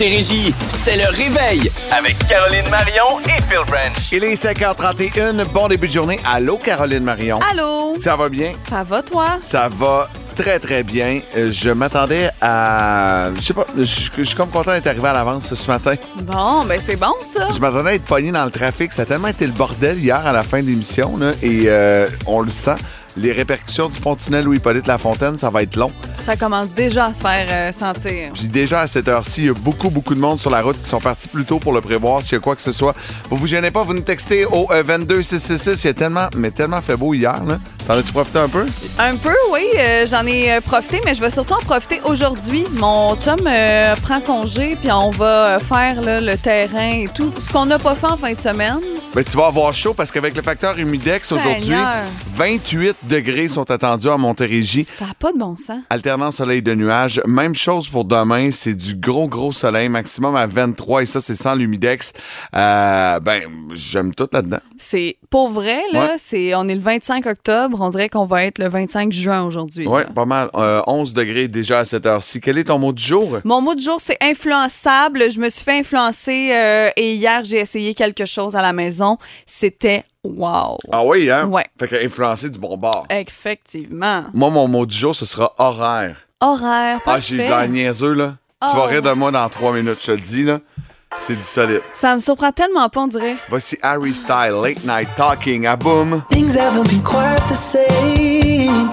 Montérégie, c'est le réveil avec Caroline Marion et Phil Branch. Il est 5h31. Bon début de journée. Allô, Caroline Marion. Allô? Ça va bien? Ça va, toi? Ça va très, très bien. Euh, Je m'attendais à. Je sais pas, je je suis comme content d'être arrivé à l'avance ce matin. Bon, ben c'est bon, ça. Je m'attendais à être pogné dans le trafic. Ça a tellement été le bordel hier à la fin de l'émission, là, et euh, on le sent. Les répercussions du Pontinel Louis-Hippolyte Lafontaine, ça va être long. Ça commence déjà à se faire euh, sentir. Puis déjà à cette heure-ci, il y a beaucoup, beaucoup de monde sur la route qui sont partis plus tôt pour le prévoir s'il y a quoi que ce soit. Vous vous gênez pas, vous nous textez au euh, 22666. Il y a tellement, mais tellement fait beau hier, là. T'en as-tu profité un peu? Un peu, oui, euh, j'en ai euh, profité, mais je vais surtout en profiter aujourd'hui. Mon chum euh, prend congé, puis on va faire là, le terrain et tout. Ce qu'on n'a pas fait en fin de semaine. Ben, tu vas avoir chaud parce qu'avec le facteur humidex aujourd'hui, Seigneur. 28 degrés sont attendus à Montérégie. Ça n'a pas de bon sens. Alternant soleil de nuages. Même chose pour demain, c'est du gros, gros soleil, maximum à 23 et ça, c'est sans l'humidex. Euh, ben, j'aime tout là-dedans. C'est pour vrai, là, Ouais. c'est on est le 25 octobre, on dirait qu'on va être le 25 juin aujourd'hui. Là. pas mal. Euh, 11 degrés déjà à cette heure-ci. Quel est ton mot du jour? Mon mot du jour, c'est influençable. Je me suis fait influencer euh, et hier, j'ai essayé quelque chose à la maison. C'était wow. Ah oui, hein? Ouais. Fait que influencer du bon bord. Effectivement. Moi, mon mot du jour, ce sera horaire. Horaire, Ah, j'ai eu de parfait. l'air niaiseux, là. Tu vas rire de moi dans trois minutes, je te le dis, là. C'est du solide. Ça me surprend tellement pas, on dirait. Voici Harry Style, Late Night Talking à Boom. Things haven't been quite the same.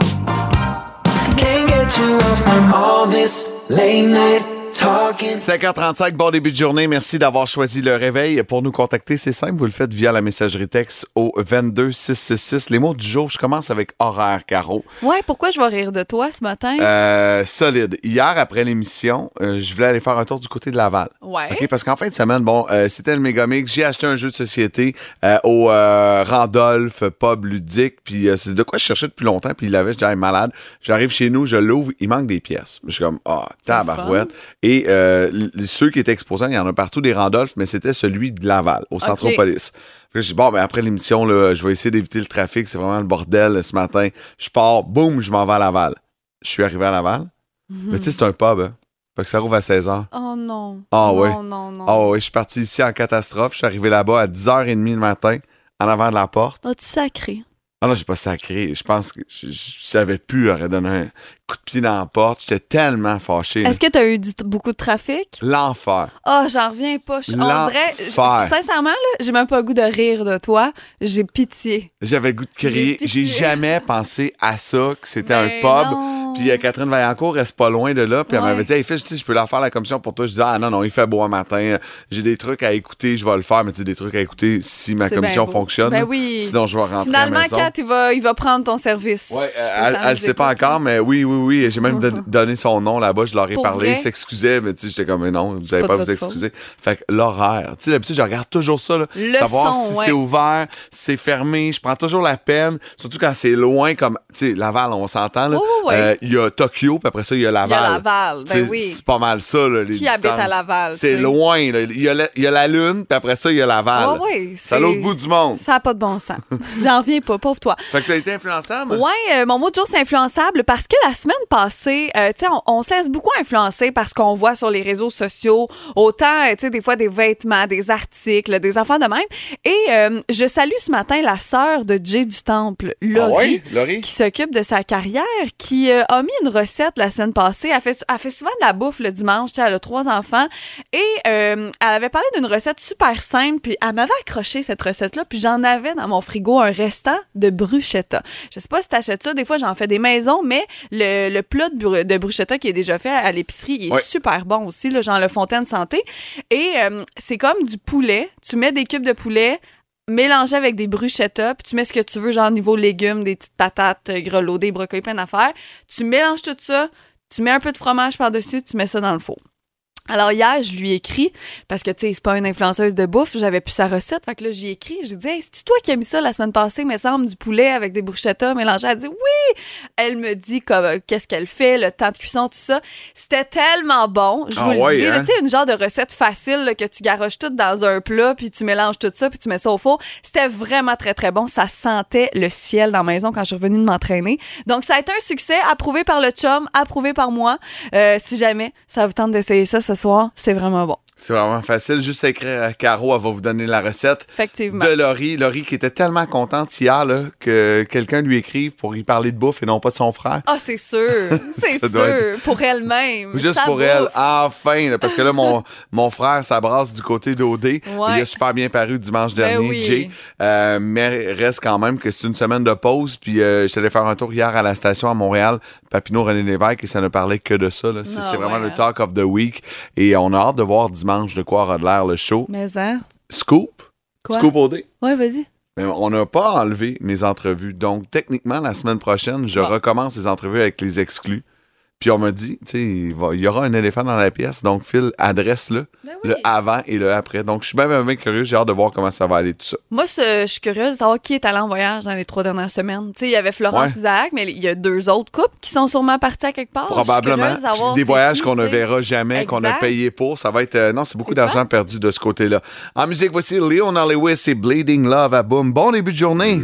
Can't get you off from all this late night. 5h35, bon début de journée. Merci d'avoir choisi le réveil. Pour nous contacter, c'est simple, vous le faites via la messagerie texte au 22666. Les mots du jour, je commence avec horaire, Caro. Ouais, pourquoi je vais rire de toi ce matin? Euh, solide. Hier, après l'émission, euh, je voulais aller faire un tour du côté de Laval. Ouais. OK, parce qu'en fin de semaine, bon, euh, c'était le Megamix. J'ai acheté un jeu de société euh, au euh, Randolph Pub Ludique. Puis euh, c'est de quoi je cherchais depuis longtemps. Puis il l'avait, je disais, malade. J'arrive chez nous, je l'ouvre, il manque des pièces. Je suis comme, ah, tabarouette. Et euh, ceux qui étaient exposants, il y en a partout des Randolph, mais c'était celui de Laval, au Centropolis. Puis là, je dis, bon, ben après l'émission, je vais essayer d'éviter le trafic. C'est vraiment le bordel ce matin. Je pars, boum, je m'en vais à Laval. Je suis arrivé à Laval. Mais tu sais, c'est un pub, hein. Fait que ça rouvre à 16 h. Oh non. Ah non, ouais. Non, non, Ah oui, je suis parti ici en catastrophe. Je suis arrivé là-bas à 10h30 le matin, en avant de la porte. As-tu sacré? Ah non, j'ai pas sacré. Je pense que je, je savais plus, j'aurais donné un coup de pied dans la porte. J'étais tellement fâché. Est-ce que tu as eu du- beaucoup de trafic? L'enfer. Ah, j'en reviens pas. Je- on dirait, je- sincèrement, j'ai même pas le goût de rire de toi. J'ai pitié. J'avais le goût de crier. J'ai jamais pensé à ça, que c'était un Ben pub. non. Puis euh, Catherine Vaillancourt reste pas loin de là. Puis elle m'avait dit, hey, Phil, je sais, je peux leur faire la commission pour toi. Je disais, ah non, non, il fait beau un matin. J'ai des trucs à écouter, je vais le faire. Mais tu sais, des trucs à écouter si ma commission fonctionne. Ben oui. Sinon, je vais rentrer à la Finalement, maison. Kat, il va, il va prendre ton service. Ouais, elle, nous sait pas encore, mais oui, oui, oui. J'ai même don- donné son nom là-bas. Je leur ai parlé. vrai? Il s'excusait, mais tu sais, j'étais comme, mais non, vous n'allez pas vous excuser. Fait que l'horaire. Tu sais, d'habitude, je regarde toujours ça, là. Savoir son, si ouais. c'est ouvert, si c'est fermé. Je prends toujours la peine, surtout quand c'est loin, comme, tu sais, Laval, on s'entend. Euh, Il y a Tokyo, puis après ça, il y a Laval. Il y a Laval, ben Tu oui. C'est pas mal ça, là, les Qui habite à. Laval, C'est tu loin, là. Il y, a la, il y a la Lune, puis après ça, il y a Laval. Ouais, c'est à l'autre bout du monde. Ça n'a pas de bon sens. J'en reviens pas, pauvre toi. Fait que t'as été influençable? Ouais, euh, mon mot de jour, c'est influençable parce que la semaine passée, euh, tu sais, on, on se laisse beaucoup influencer parce qu'on voit sur les réseaux sociaux autant, euh, tu sais, des fois des vêtements, des articles, des affaires de même. Et euh, je salue ce matin la sœur de Jay du Temple, Ah Laurie. Laurie? qui s'occupe de sa carrière, qui euh, a mis une recette la semaine passée. Elle fait, elle fait souvent de la bouffe le dimanche. Elle a trois enfants. Et euh, elle avait parlé d'une recette super simple. Puis elle m'avait accroché cette recette-là. Puis j'en avais dans mon frigo un restant de bruschetta. Je sais pas si t'achètes ça. Des fois, j'en fais des maisons. Mais le, le plat de, bru- de bruschetta qui est déjà fait à l'épicerie, il est Ouais. super bon aussi. Là, Jean Le Fontaine Santé. Et euh, c'est comme du poulet. Tu mets des cubes de poulet mélangé avec des bruschettas, puis tu mets ce que tu veux, genre niveau légumes, des petites patates euh, grelottées, brocolis, plein d'affaires. Tu mélanges tout ça, tu mets un peu de fromage par-dessus, tu mets ça dans le four. Alors hier, je lui ai écrit, parce que tu sais, c'est pas une influenceuse de bouffe, j'avais plus sa recette, fait que là, j'y ai écrit, j'ai dit, hey, c'est toi qui as mis ça la semaine passée, me semble, du poulet avec des bruschettas mélangées? Elle dit, oui! Elle me dit comme, euh, qu'est-ce qu'elle fait, le temps de cuisson, tout ça. C'était tellement bon, je Ah vous le ouais, dis, hein? tu sais, une genre de recette facile là, que tu garoches tout dans un plat, puis tu mélanges tout ça, puis tu mets ça au four. C'était vraiment très, très bon. Ça sentait le ciel dans la maison quand je suis revenue de m'entraîner. Donc, ça a été un succès, approuvé par le chum, approuvé par moi. Euh, si jamais ça vous tente d'essayer ça ce ce soir. C'est vraiment bon. C'est vraiment facile. Juste écrire à Caro, elle va vous donner la recette. Effectivement. De Laurie. Laurie qui était tellement contente hier là, que quelqu'un lui écrive pour lui parler de bouffe et non pas de son frère. Ah, c'est sûr. C'est sûr. être- Pour elle-même. Juste pour bouffe. elle, enfin, là, parce que là, mon, mon frère s'abrasse du côté d'OD. Il a super bien paru dimanche Ben dernier, oui. Jay. Euh, mais reste quand même que c'est une semaine de pause. Puis euh, j'étais allé faire un tour hier à la station à Montréal, Papineau René Lévesque, et ça ne parlait que de ça. C'est Ah c'est vraiment ouais. le talk of the week. Et on a hâte de voir dimanche de quoi aura de l'air le show. Mais hein? Scoop. Quoi? Scoop OD. Ouais, vas-y. Mais on n'a pas enlevé mes entrevues. Donc, techniquement, la semaine prochaine, je recommence les entrevues avec les exclus. Puis on m'a dit, tu sais, il, y aura un éléphant dans la pièce. Donc, Phil, adresse-le. Ben oui. Le avant et le après. Donc, je suis bien, bien, bien curieux. J'ai hâte de voir comment ça va aller, tout ça. Moi, je suis curieuse de savoir qui est allé en voyage dans les trois dernières semaines. Tu sais, il y avait Florence Ouais. Isaac, mais il y a deux autres couples qui sont sûrement partis à quelque part. Probablement. de savoir des voyages qu'on ne verra jamais, qu'on a payé pour. Ça va être. euh, non, c'est beaucoup d'argent perdu de ce côté-là. En musique, voici Leon Lewis et Bleeding Love à Boom. Bon début de journée.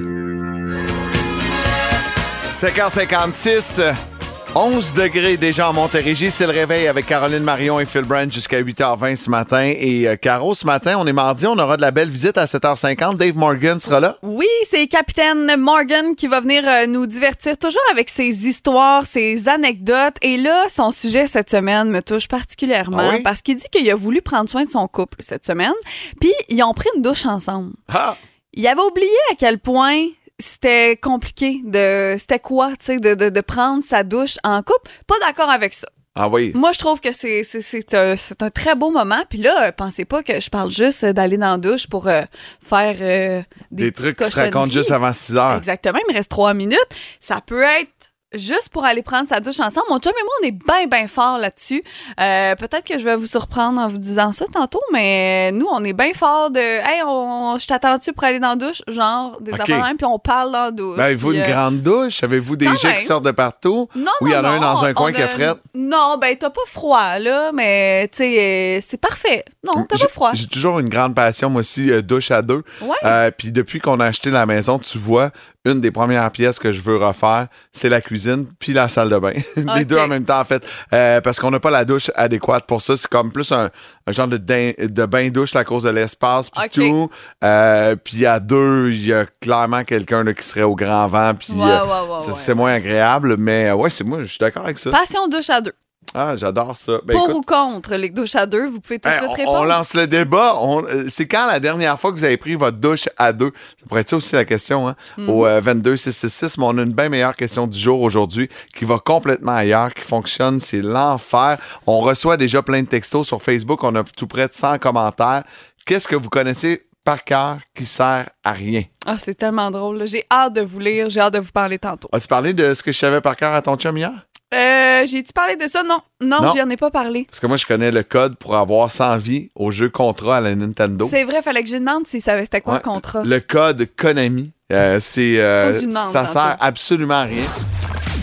5h56. 11 degrés déjà en Montérégie. C'est le réveil avec Caroline Marion et Phil Brand jusqu'à 8h20 ce matin. Et euh, Caro, ce matin, on est mardi, on aura de la belle visite à 7h50. Dave Morgan sera là. Oui, c'est Capitaine Morgan qui va venir euh, nous divertir toujours avec ses histoires, ses anecdotes. Et là, son sujet cette semaine me touche particulièrement Ah oui? parce qu'il dit qu'il a voulu prendre soin de son couple cette semaine. Puis, ils ont pris une douche ensemble. Ah! Il avait oublié à quel point c'était compliqué de c'était quoi tu sais de, de, de prendre sa douche en couple? Pas d'accord avec ça. Ah oui. moi je trouve que c'est c'est c'est un, c'est un très beau moment. Puis là pensez pas que je parle juste d'aller dans la douche pour euh, faire euh, des, Des, trucs qui se racontent juste avant 6 heures. exactement il me reste trois minutes. Ça peut être Juste pour aller prendre sa douche ensemble. Mon chum et moi, on est bien, bien fort là-dessus. Euh, Peut-être que je vais vous surprendre en vous disant ça tantôt, mais nous, on est bien fort de Hey, on, je t'attends-tu pour aller dans la douche? Genre, des Ok. affaires de même, puis on parle dans la douche. Ben, avez-vous une euh, grande douche? Avez-vous des jets qui sortent de partout? Non, Ou il y en non, a un non, dans un coin qui a est frette? Non, ben t'as pas froid, là, mais tu sais, euh, c'est parfait. Non, t'as pas froid. J'ai toujours une grande passion, moi aussi, euh, douche à deux. Ouais. Puis depuis qu'on a acheté la maison, tu vois, une des premières pièces que je veux refaire, c'est la cuisine puis la salle de bain. Les deux en même temps, en fait. Euh, parce qu'on n'a pas la douche adéquate pour ça. C'est comme plus un, un genre de, de bain-douche à cause de l'espace puis tout. Euh, puis à deux, il y a clairement quelqu'un qui serait au grand vent. Puis Ouais, euh, ouais, ouais, c'est ouais. moins agréable. Mais ouais, c'est moi, je suis d'accord avec ça. Passion douche à deux. Ah, j'adore ça. Ben, Pour écoute, ou contre les douches à deux, vous pouvez tout de suite on, répondre. on lance le débat. On- euh, c'est quand la dernière fois que vous avez pris votre douche à deux? Ça pourrait être ça aussi la question, hein? Mhm. Au euh, 22666, mais on a une bien meilleure question du jour aujourd'hui qui va complètement ailleurs, qui fonctionne. C'est l'enfer. On reçoit déjà plein de textos sur Facebook. On a tout près de 100 commentaires. Qu'est-ce que vous connaissez par cœur qui sert à rien? Ah, c'est tellement drôle. là. J'ai hâte de vous lire, j'ai hâte de vous parler tantôt. As-tu parlé de ce que je savais par cœur à ton chum hier? Euh, J'ai-tu parlé de ça? Non, non, Non. j'y en ai pas parlé. Parce que moi, je connais le code pour avoir 100 vies au jeu Contra à la Nintendo. C'est vrai, fallait que je demande s'il savait c'était quoi Ouais. le contrat. Le code Konami. euh, c'est euh, Faut que ça tantôt. sert absolument à rien.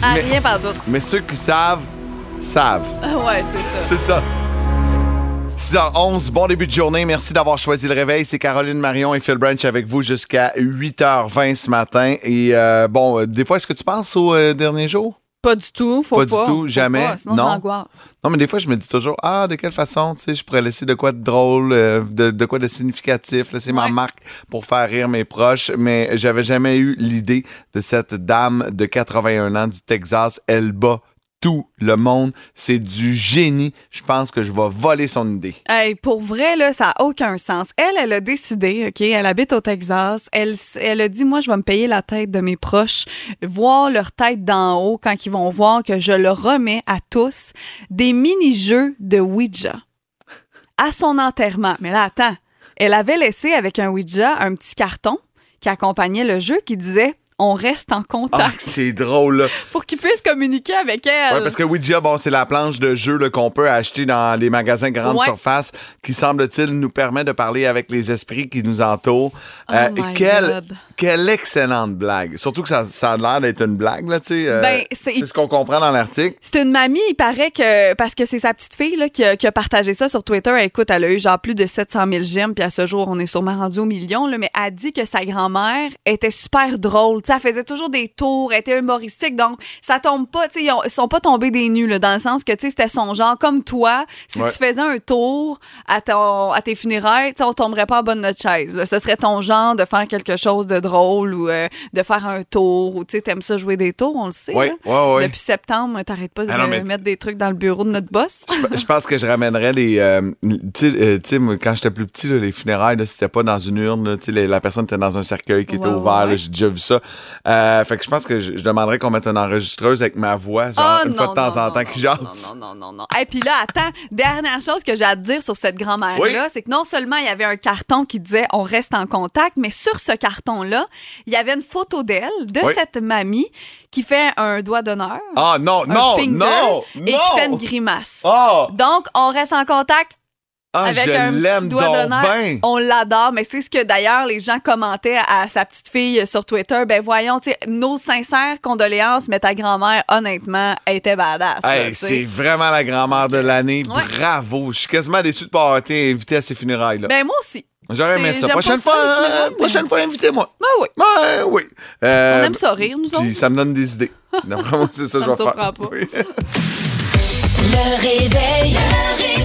Ah, mais- rien par doute. Mais ceux qui savent, savent. ouais, c'est ça. C'est ça. 6h11, bon début de journée. Merci d'avoir choisi le réveil. C'est Caroline Marion et Phil Branch avec vous jusqu'à 8h20 ce matin. Et euh, bon, euh, des fois, est-ce que tu penses aux euh, derniers jours? Pas du tout, faut Pas pas. du tout, jamais. pas, sinon Non. Non, mais des fois, je me dis toujours, ah, de quelle façon, tu sais, je pourrais laisser de quoi de drôle, euh, de, de quoi de significatif, laisser ma marque pour faire rire mes proches. Mais j'avais jamais eu l'idée de cette dame de 81 ans du Texas. Elle bat tout le monde. C'est du génie. Je pense que je vais voler son idée. Hey, pour vrai, là, ça n'a aucun sens. Elle, elle a décidé, OK, elle habite au Texas. Elle, elle a dit, moi, je vais me payer la tête de mes proches, voir leur tête d'en haut quand ils vont voir que je leur remets à tous des mini-jeux de Ouija à son enterrement. Mais là, attends. Elle avait laissé avec un Ouija un petit carton qui accompagnait le jeu qui disait on reste en Ah, contact c'est drôle, là. pour qu'ils puissent communiquer avec elle. Ouais, parce que Ouija, bon, c'est la planche de jeu qu'on peut acheter dans les magasins grande Ouais. surface qui, semble-t-il, nous permet de parler avec les esprits qui nous entourent. Oh my quelle, God. quelle excellente blague. Surtout que ça, ça a l'air d'être une blague, là, tu sais. euh, Ben, c'est- c'est ce qu'on comprend dans l'article. C'est une mamie, il paraît que, parce que c'est sa petite fille là, qui, a, qui a partagé ça sur Twitter. Écoute, elle a eu genre plus de 700 000 j'aime, puis à ce jour, on est sûrement rendu au million, là, mais elle dit que sa grand-mère était super drôle, elle faisait toujours des tours, elle était humoristique. Donc, ça tombe pas, tu sais, ils, ils sont pas tombés des nues, là, dans le sens que, tu sais, c'était son genre. Comme toi, si Ouais. tu faisais un tour à, ton, à tes funérailles, tu sais, on tomberait pas en bas de notre chaise. là. Ce serait ton genre de faire quelque chose de drôle ou euh, de faire un tour ou, tu sais, t'aimes ça jouer des tours, on le sait. Ouais, là. ouais, ouais. Depuis septembre, t'arrêtes pas de Ah non, mais- mettre des trucs dans le bureau de notre boss. Je pense que je ramènerais les. euh, tu sais, euh, quand j'étais plus petit, là, les funérailles, c'était pas dans une urne. là, la personne était dans un cercueil qui était ouvert. J'ai déjà vu ça. Euh, fait que je pense que je, je demanderais qu'on mette une enregistreuse avec ma voix, genre, Ah, une fois de temps non, en non, temps, qui non, jase. Non, non, non, non. Et puis là, attends, dernière chose que j'ai à te dire sur cette grand-mère-là, Oui. c'est que non seulement il y avait un carton qui disait on reste en contact, mais sur ce carton-là, il y avait une photo d'elle, de Oui. cette mamie, qui fait un doigt d'honneur. Ah, non, un non, finger, non, Et qui fait une grimace. Ah, Donc, on reste en contact ah, avec je un petit doigt donc d'honneur. ben. On l'adore, mais c'est ce que d'ailleurs les gens commentaient à sa petite fille sur Twitter. Ben voyons, tu sais, nos sincères condoléances, mais ta grand-mère, honnêtement, elle était badass. là, Hey, tu sais. c'est vraiment la grand-mère de l'année. Ouais. Bravo. Je suis quasiment déçu de pas avoir été invité à ces funérailles. là Ben moi aussi. J'aurais aimé c'est- ça. j'aime Prochaine pas ça, fois, les euh, funérailles, mais- prochaine fois, invitez-moi. Ben oui. Ouais, oui. Euh, On aime ça rire, nous Puis autres. ça me donne des idées. D'après moi, c'est ça, Ça que je me vais faire. surprend pas. Oui. Le réveil. Le réveil.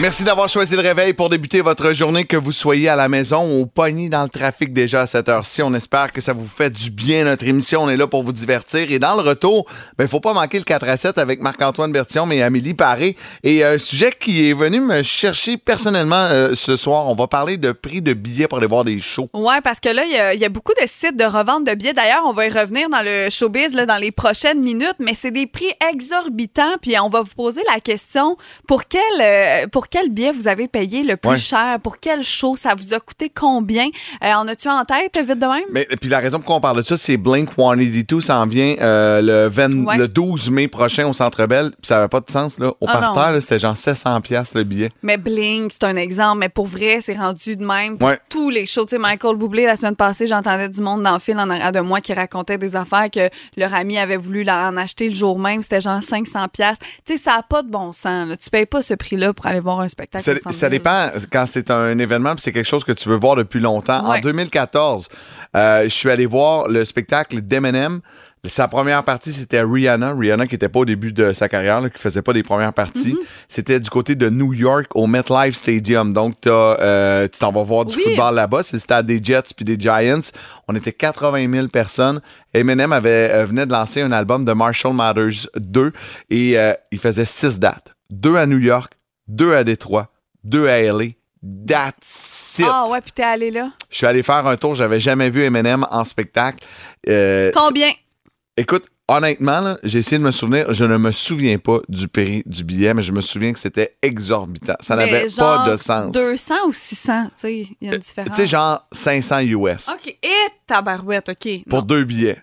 Merci d'avoir choisi le réveil pour débuter votre journée, que vous soyez à la maison ou pogné dans le trafic déjà à cette heure-ci. On espère que ça vous fait du bien, notre émission. On est là pour vous divertir. Et dans le retour, il ne faut pas manquer le 4 à 7 avec Marc-Antoine Bertillon et Amélie Paré. Et un sujet qui est venu me chercher personnellement euh, ce soir, on va parler de prix de billets pour aller voir des shows. Ouais, parce que là, il y a- il y, a beaucoup de sites de revente de billets. D'ailleurs, on va y revenir dans le showbiz là, dans les prochaines minutes, mais c'est des prix exorbitants. Puis on va vous poser la question pour quel, euh, pour quel billet vous avez payé le plus Ouais. cher? Pour quel show? Ça vous a coûté combien? Euh, en as-tu en tête, vite de même? Mais puis la raison pour laquelle on parle de ça, c'est Blink 182 s'en vient euh, le, 20 Ouais. le 12 mai prochain au Centre Bell. Puis ça n'avait pas de sens là. Au Ah, parterre, c'était genre 700 pièces le billet. Mais Blink, c'est un exemple, mais pour vrai, c'est rendu de même. Ouais. Tous les shows, tu sais, Michael Bublé, la semaine passée, j'entendais du monde dans le fil en arrière de moi qui racontait des affaires que leur ami avait voulu en acheter le jour même. C'était genre 500 pièces. Tu sais, ça n'a pas de bon sens. Là. Tu payes pas ce prix-là pour aller voir un spectacle. Ça, dépend quand c'est un événement c'est quelque chose que tu veux voir depuis longtemps. En Ouais. 2014, euh, je suis allé voir le spectacle d'Eminem. Sa première partie, c'était Rihanna. Rihanna qui n'était pas au début de sa carrière, là, qui faisait pas des premières parties. Mm-hmm. C'était du côté de New York au MetLife Stadium. Donc, euh, tu t'en vas voir du Oui. football là-bas. C'est le stade des Jets puis des Giants. On était 80 000 personnes. Eminem avait, euh, venait de lancer un album de Marshall Mathers 2 et euh, il faisait six dates. Deux à New York, deux à Détroit, deux à LA. That's it. Ah ouais, puis t'es allé là? Je suis allé faire un tour. J'avais jamais vu Eminem en spectacle. Euh, Combien? Écoute, honnêtement, j'ai essayé de me souvenir. Je ne me souviens pas du prix du billet, mais je me souviens que c'était exorbitant. Ça n'avait pas de sens. 200 ou 600, tu sais, il y a une différence. Tu sais, genre 500 US OK. Et tabarouette, OK. pour Non, deux billets.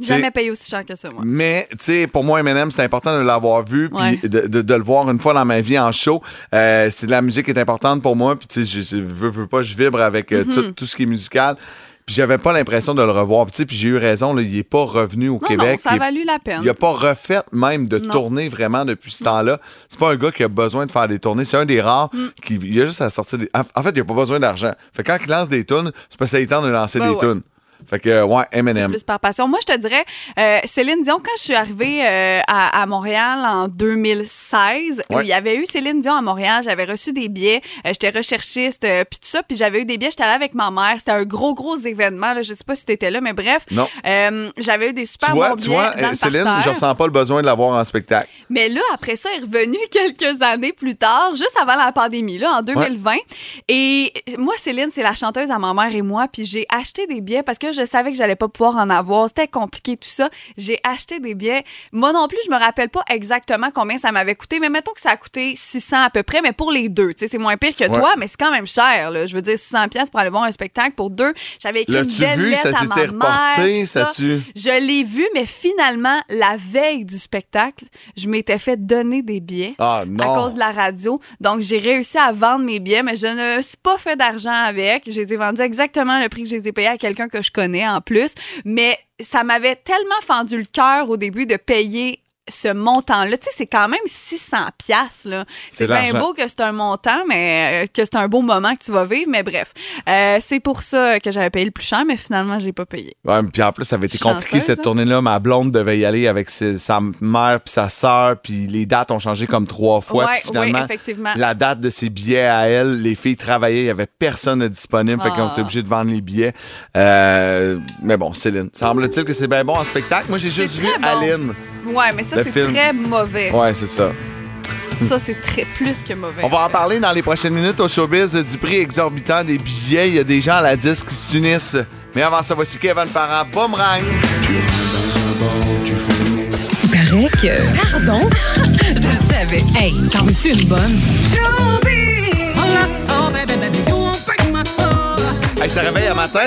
Jamais payé aussi cher que ça, moi. Mais, tu sais, pour moi, Eminem, c'est important de l'avoir vu, puis Ouais. de, de- de le voir une fois dans ma vie en show. Euh, c'est de la musique qui est importante pour moi, puis tu sais, je je veux, veux pas, je vibre avec euh, Mm-hmm. tout, tout ce qui est musical. Puis j'avais pas l'impression de le revoir. Puis tu sais, puis j'ai eu raison, là, il est pas revenu au Non, Québec. non, ça a valu la peine. Il a pas refait même de Non. tournée vraiment depuis ce temps-là. C'est pas un gars qui a besoin de faire des tournées. C'est un des rares Mm. qui il a juste à sortir des. En fait, il a pas besoin d'argent. Fait que quand il lance des tunes, c'est parce qu'il temps de lancer Ben des ouais. tunes. Fait que ouais, Eminem. plus par passion. Moi, je te dirais, euh, Céline Dion, quand je suis arrivée euh, à, à Montréal en 2016, Ouais. il y avait eu Céline Dion à Montréal, j'avais reçu des billets, euh, j'étais recherchiste, puis tout ça, puis j'avais eu des billets, j'étais allée avec ma mère, c'était un gros, gros événement, là, je sais pas si t'étais là, mais bref, Non. j'avais eu des super Tu vois, bons tu billets vois, Céline, je ressens pas le besoin de l'avoir en spectacle. Mais là, après ça, elle est revenue quelques années plus tard, juste avant la pandémie, là, en 2020. Et moi, Céline, c'est la chanteuse à ma mère et moi, puis j'ai acheté des billets parce que je savais que j'allais pas pouvoir en avoir. C'était compliqué, tout ça. J'ai acheté des billets. Moi non plus, je me rappelle pas exactement combien ça m'avait coûté, mais mettons que ça a coûté 600 à peu près, mais pour les deux. Tu sais, c'est moins pire que Ouais. toi, mais c'est quand même cher, là. Je veux dire, 600 pièces pour aller voir un spectacle pour deux. J'avais écrit une belle vu? lettre Ça à ma mère, reporté? Ça ça. tu- Je l'ai vu, mais finalement, la veille du spectacle, je m'étais fait donner des billets Ah à cause de la radio. Donc, j'ai réussi à vendre mes billets, mais je ne suis pas fait d'argent avec. Je les ai vendus exactement le prix que je les ai payés à quelqu'un que je en plus. Mais ça m'avait tellement fendu le cœur au début de payer ce montant-là. Tu sais, c'est quand même 600 pièces là. C'est bien beau que c'est un montant, mais euh, que c'est un beau moment que tu vas vivre. Mais bref, Euh, c'est pour ça que j'avais payé le plus cher, mais finalement, j'ai pas payé. Ouais, puis en plus, ça avait été compliqué cette hein? tournée-là. Ma blonde devait y aller avec ses- sa mère puis sa sœur, puis les dates ont changé comme trois fois. Ouais, finalement, effectivement. la date de ses billets à elle, les filles travaillaient, il n'y avait personne disponible, fait qu'ils ont Ah. été obligés de vendre les billets. Euh, mais bon, Céline, semble-t-il que c'est bien bon en spectacle. Moi, j'ai juste vu bon. Aline. Ouais, mais ça, Le c'est film. très mauvais. Ouais, c'est ça. Ça, c'est très plus que mauvais. On va en parler dans les prochaines minutes au showbiz du prix exorbitant des billets. Il y a des gens à la disque qui s'unissent. Mais avant ça, voici Kevin Parent, Boomerang. Il paraît que. Pardon? Je le savais. Hey, t'en veux-tu une bonne? Hey, ça réveille à matin?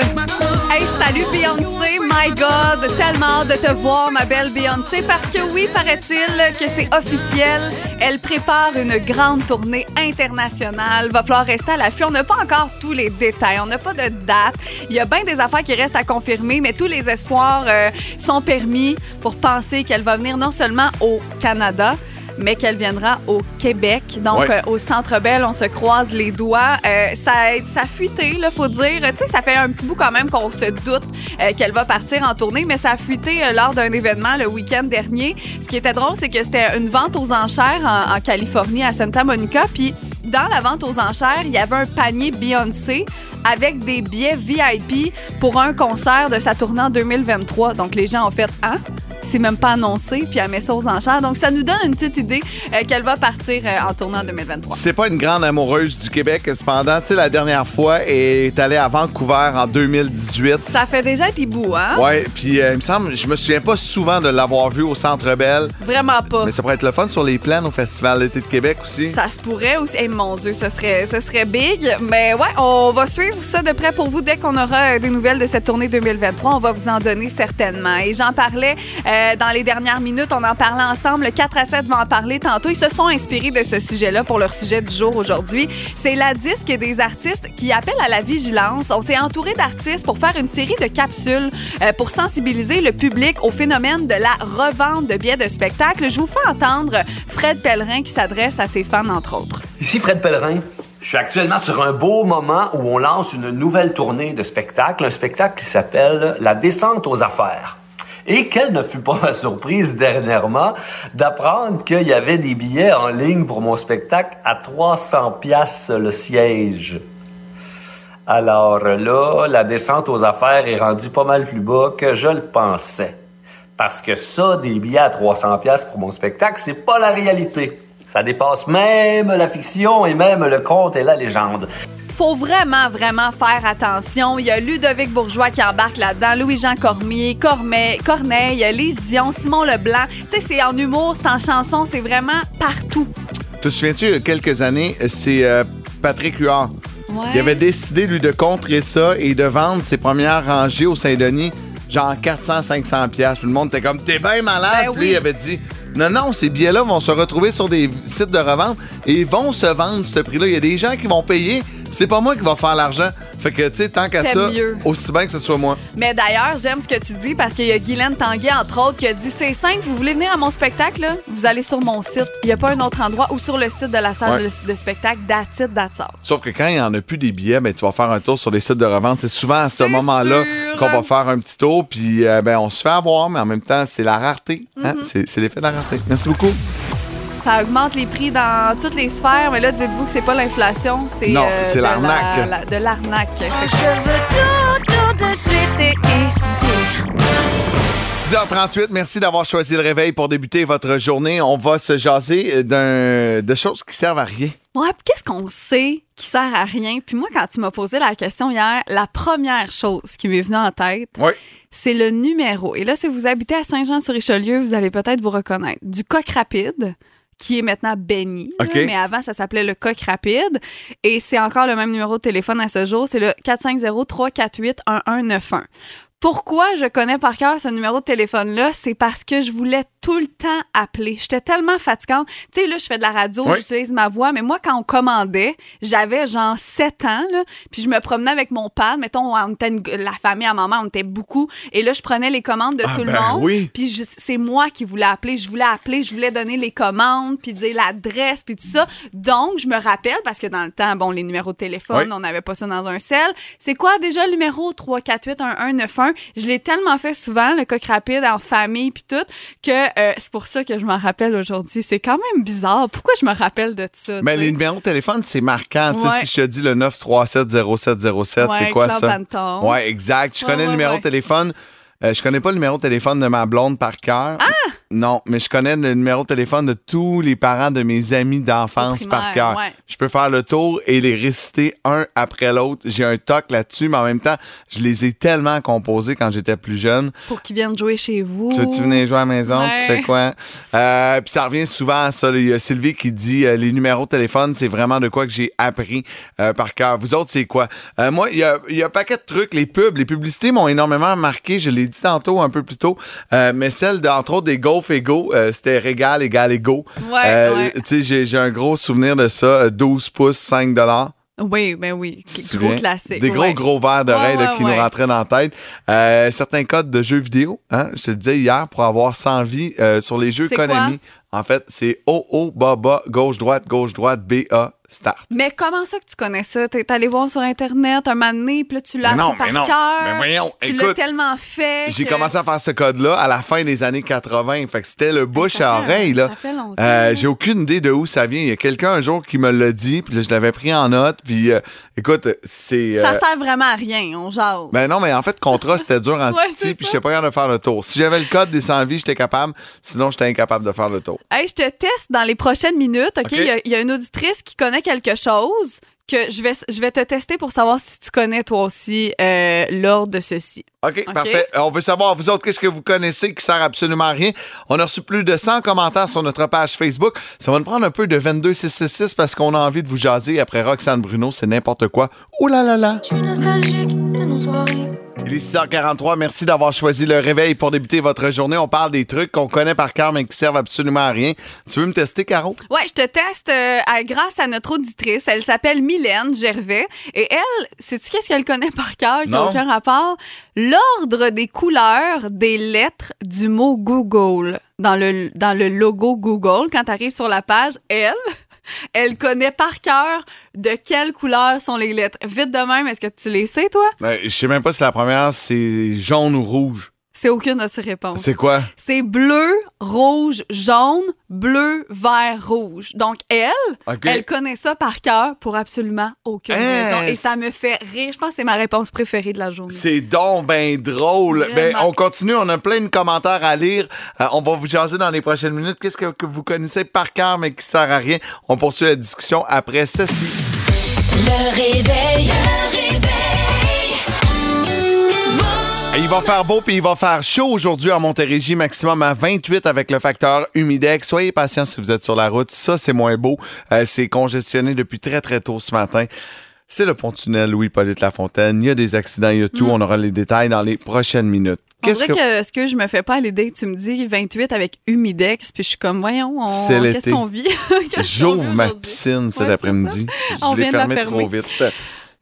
Hey, salut Beyoncé, my God, tellement hâte de te voir, ma belle Beyoncé, parce que oui, paraît-il que c'est officiel, elle prépare une grande tournée internationale. Va falloir rester à l'affût. On n'a pas encore tous les détails, on n'a pas de date. Il y a bien des affaires qui restent à confirmer, mais tous les espoirs euh, sont permis pour penser qu'elle va venir non seulement au Canada, mais qu'elle viendra au Québec. Donc, Ouais. euh, au Centre Bell, on se croise les doigts. Euh, ça, ça a fuité, là, faut dire. Tu sais, ça fait un petit bout quand même qu'on se doute euh, qu'elle va partir en tournée, mais ça a fuité lors d'un événement le week-end dernier. Ce qui était drôle, c'est que c'était une vente aux enchères en, en Californie, à Santa Monica. Puis, dans la vente aux enchères, il y avait un panier Beyoncé avec des billets VIP pour un concert de sa tournée en 2023. Donc, les gens ont fait « Hein? » C'est même pas annoncé, puis elle met ça aux enchères. Donc, ça nous donne une petite idée euh, qu'elle va partir euh, en tournée en 2023. C'est pas une grande amoureuse du Québec, cependant. Tu sais, la dernière fois, elle est allée à Vancouver en 2018. Ça fait déjà un petit bout, hein? Ouais, puis euh, il me semble, je me souviens pas souvent de l'avoir vue au Centre Bell, Vraiment pas. mais ça pourrait être le fun sur les plaines au Festival d'été de Québec aussi. Ça se pourrait aussi. Eh, mon Dieu, ce serait, ce serait big. Mais ouais, on va suivre ça de près pour vous dès qu'on aura euh, des nouvelles de cette tournée 2023. On va vous en donner certainement. Et j'en parlais euh, dans les dernières minutes. On en parlait ensemble. Le 4 à 7 va en parler tantôt. Ils se sont inspirés de ce sujet-là pour leur sujet du jour aujourd'hui. C'est la disque des artistes qui appellent à la vigilance. On s'est entouré d'artistes pour faire une série de capsules euh, pour sensibiliser le public au phénomène de la revente de billets de spectacle. Je vous fais entendre Fred Pellerin qui s'adresse à ses fans, entre autres. Ici Fred Pellerin. Je suis actuellement sur un beau moment où on lance une nouvelle tournée de spectacle, un spectacle qui s'appelle La descente aux affaires. Et quelle ne fut pas ma surprise dernièrement d'apprendre qu'il y avait des billets en ligne pour mon spectacle à 300 pièces le siège. Alors là, la descente aux affaires est rendue pas mal plus bas que je le pensais. Parce que ça, des billets à 300 pièces pour mon spectacle, c'est pas la réalité. Ça dépasse même la fiction et même le conte et la légende. faut vraiment, vraiment faire attention. Il y a Ludovic Bourgeois qui embarque là-dedans, Louis-Jean Cormier, Cormay, Corneille, Lise Dion, Simon Leblanc. Tu sais, c'est en humour, c'est en chanson, c'est vraiment partout. Te souviens-tu, il y a quelques années, c'est euh, Patrick Huard. Ouais. Il avait décidé, lui, de contrer ça et de vendre ses premières rangées au Saint-Denis, genre 400-500$. piastres. Tout le monde était comme, t'es bien malade. Ben Puis lui, oui. il avait dit, non, non, ces billets-là vont se retrouver sur des sites de revente et vont se vendre ce prix-là. Il y a des gens qui vont payer. C'est pas moi qui va faire l'argent. Fait que, tu sais, tant qu'à ça, mieux. aussi bien que ce soit moi. Mais d'ailleurs, j'aime ce que tu dis parce qu'il y a Guylaine Tanguay, entre autres, qui a dit c'est simple, vous voulez venir à mon spectacle, là? vous allez sur mon site. Il n'y a pas un autre endroit ou sur le site de la salle Ouais. de, de spectacle, that's it, that's all. Sauf que quand il n'y en a plus des billets, ben, tu vas faire un tour sur les sites de revente. C'est souvent à ce moment-là qu'on va faire un petit tour, puis euh, ben, on se fait avoir, mais en même temps, c'est la rareté. hein? Mm-hmm. C'est l'effet de la rareté. Merci beaucoup. Ça augmente les prix dans toutes les sphères, mais là, dites-vous que c'est pas l'inflation, c'est Non, euh, c'est la- l'arnaque. la- de l'arnaque. Je veux tout, tout de suite et ici. 6h38, merci d'avoir choisi le réveil pour débuter votre journée. On va se jaser d'un, de choses qui servent à rien. Ouais, puis qu'est-ce qu'on sait qui sert à rien? Puis moi, quand tu m'as posé la question hier, la première chose qui m'est venue en tête, Oui. c'est le numéro. Et là, si vous habitez à Saint-Jean-sur-Richelieu, vous allez peut-être vous reconnaître. Du coq rapide qui est maintenant béni, là, OK. mais avant, ça s'appelait le coq rapide. Et c'est encore le même numéro de téléphone à ce jour, c'est le 450-348-1191. Pourquoi je connais par cœur ce numéro de téléphone-là? C'est parce que je voulais tout le temps appeler. J'étais tellement fatigante. Tu sais, là, je fais de la radio, Oui. j'utilise ma voix, mais moi, quand on commandait, j'avais genre 7 ans, là, puis je me promenais avec mon pad. Mettons, on était une- la famille à maman, on était beaucoup. Et là, je prenais les commandes de Ah, tout le ben monde. oui. Puis c'est moi qui voulais appeler. Je voulais appeler, je voulais donner les commandes, puis dire l'adresse, puis tout ça. Donc, je me rappelle, parce que dans le temps, bon, les numéros de téléphone, Oui. on n'avait pas ça dans un sel. C'est quoi déjà le numéro? 348-1191? Je l'ai tellement fait souvent, le coq rapide en famille, puis tout, que euh, c'est pour ça que je m'en rappelle aujourd'hui. C'est quand même bizarre. Pourquoi je me rappelle de ça? Mais tu sais? les numéros de téléphone, c'est marquant. Ouais. Si je te dis le 937-0707, Ouais, c'est quoi Claude ça? Panton. Ouais, exact. Je Ouais, connais le numéro de téléphone. Euh, je connais pas le numéro de téléphone de ma blonde par cœur. Ah! Non, mais je connais le numéro de téléphone de tous les parents de mes amis d'enfance par cœur. ouais. Je peux faire le tour et les réciter un après l'autre. J'ai un toc là-dessus, mais en même temps, je les ai tellement composés quand j'étais plus jeune. Pour qu'ils viennent jouer chez vous. Tu veux-tu venir jouer à la maison? Ouais. Tu fais quoi? Euh, puis ça revient souvent à ça. Il y a Sylvie qui dit euh, les numéros de téléphone, c'est vraiment de quoi que j'ai appris euh, par cœur. Vous autres, c'est quoi? Moi, il y a, y a un paquet de trucs. Les pubs, les publicités m'ont énormément marqué. Je l'ai dit tantôt, un peu plus tôt. Euh, mais celle, d'entre autres, des Golf Ego, euh, c'était Régal, égal, Ego. Ouais, Euh, ouais. Tu sais, j'ai- un gros souvenir de ça. euh, 12 pouces, 5 Oui, ben oui. Gros classique. Des gros, ouais. gros verres d'oreilles Ouais, qui nous rentraient dans la tête. Euh, certains codes de jeux vidéo, hein, je te le disais hier, pour avoir 100 vies euh, sur les jeux Konami. En fait, c'est OO, bas, gauche-droite, gauche-droite, BA, start. Mais comment ça que tu connais ça? T'es allé voir sur Internet un moment donné, puis là, tu l'as par cœur. Mais voyons, Tu l'as tellement fait. J'ai que- commencé à faire ce code-là à la fin des années 80. Fait que c'était le bouche Ça à fait- oreille. Là. ça fait longtemps, Euh. J'ai aucune idée de où ça vient. Il y a quelqu'un un jour qui me l'a dit, puis là, je l'avais pris en note. Puis euh, écoute, c'est. Ça euh, sert vraiment à rien, on jase. Ben non, mais en fait, contrat, c'était dur en Ouais, puis j'étais pas capable de faire le tour. Si j'avais le code des 100 vies, j'étais capable. Sinon, j'étais incapable de faire le tour. Hey, je te teste dans les prochaines minutes, OK? Y il y, a une auditrice qui connaît quelque chose que je vais, je vais te tester pour savoir si tu connais toi aussi euh, l'ordre de ceci. OK, OK. parfait. Euh, On veut savoir, vous autres, qu'est-ce que vous connaissez qui sert absolument à rien? On a reçu plus de 100 commentaires sur notre page Facebook. Ça va nous prendre un peu de 22666 parce qu'on a envie de vous jaser. Après Roxane Bruno, c'est n'importe quoi. Ouh là là là! Je suis nostalgique de nos soirées. Il est 6h43. Merci d'avoir choisi le réveil pour débuter votre journée. On parle des trucs qu'on connaît par cœur mais qui servent absolument à rien. Tu veux me tester, Caro? Ouais, je te teste euh, à- grâce à notre auditrice. Elle s'appelle Mylène Gervais. Et elle, sais-tu qu'est-ce qu'elle connaît par cœur qui n'a aucun rapport? L'ordre des couleurs des lettres du mot Google. Dans le, dans le logo Google, quand tu arrives sur la page, elle, elle connaît par cœur de quelle couleur sont les lettres. Vite de même, est-ce que tu les sais, toi? Ben, je sais même pas si la première, c'est jaune ou rouge. C'est aucune de ces réponses. C'est quoi? C'est bleu, rouge, jaune, bleu, vert, rouge. Donc, elle, elle connaît ça par cœur pour absolument aucune raison. Et ça me fait rire. Je pense que c'est ma réponse préférée de la journée. C'est donc ben drôle. Ben, on continue, on a plein de commentaires à lire. Euh, on va vous jaser dans les prochaines minutes. Qu'est-ce que, que vous connaissez par cœur mais qui sert à rien? On poursuit la discussion après ceci. Le réveil. Va faire beau puis il va faire chaud aujourd'hui en Montérégie, maximum à 28 avec le facteur humidex. Soyez patients si vous êtes sur la route. Ça, c'est moins beau. Euh, c'est congestionné depuis très, très tôt ce matin. C'est le pont-tunnel Louis-Polyte Lafontaine. Il y a des accidents, il y a tout. On aura les détails dans les prochaines minutes. On dirait que... ce que je me fais pas à l'idée, tu me dis 28 avec humidex, puis je suis comme, voyons, on... Qu'est-ce qu'on vit? J'ouvre ma piscine cet Ouais, après-midi. On Je l'ai fermée trop vite.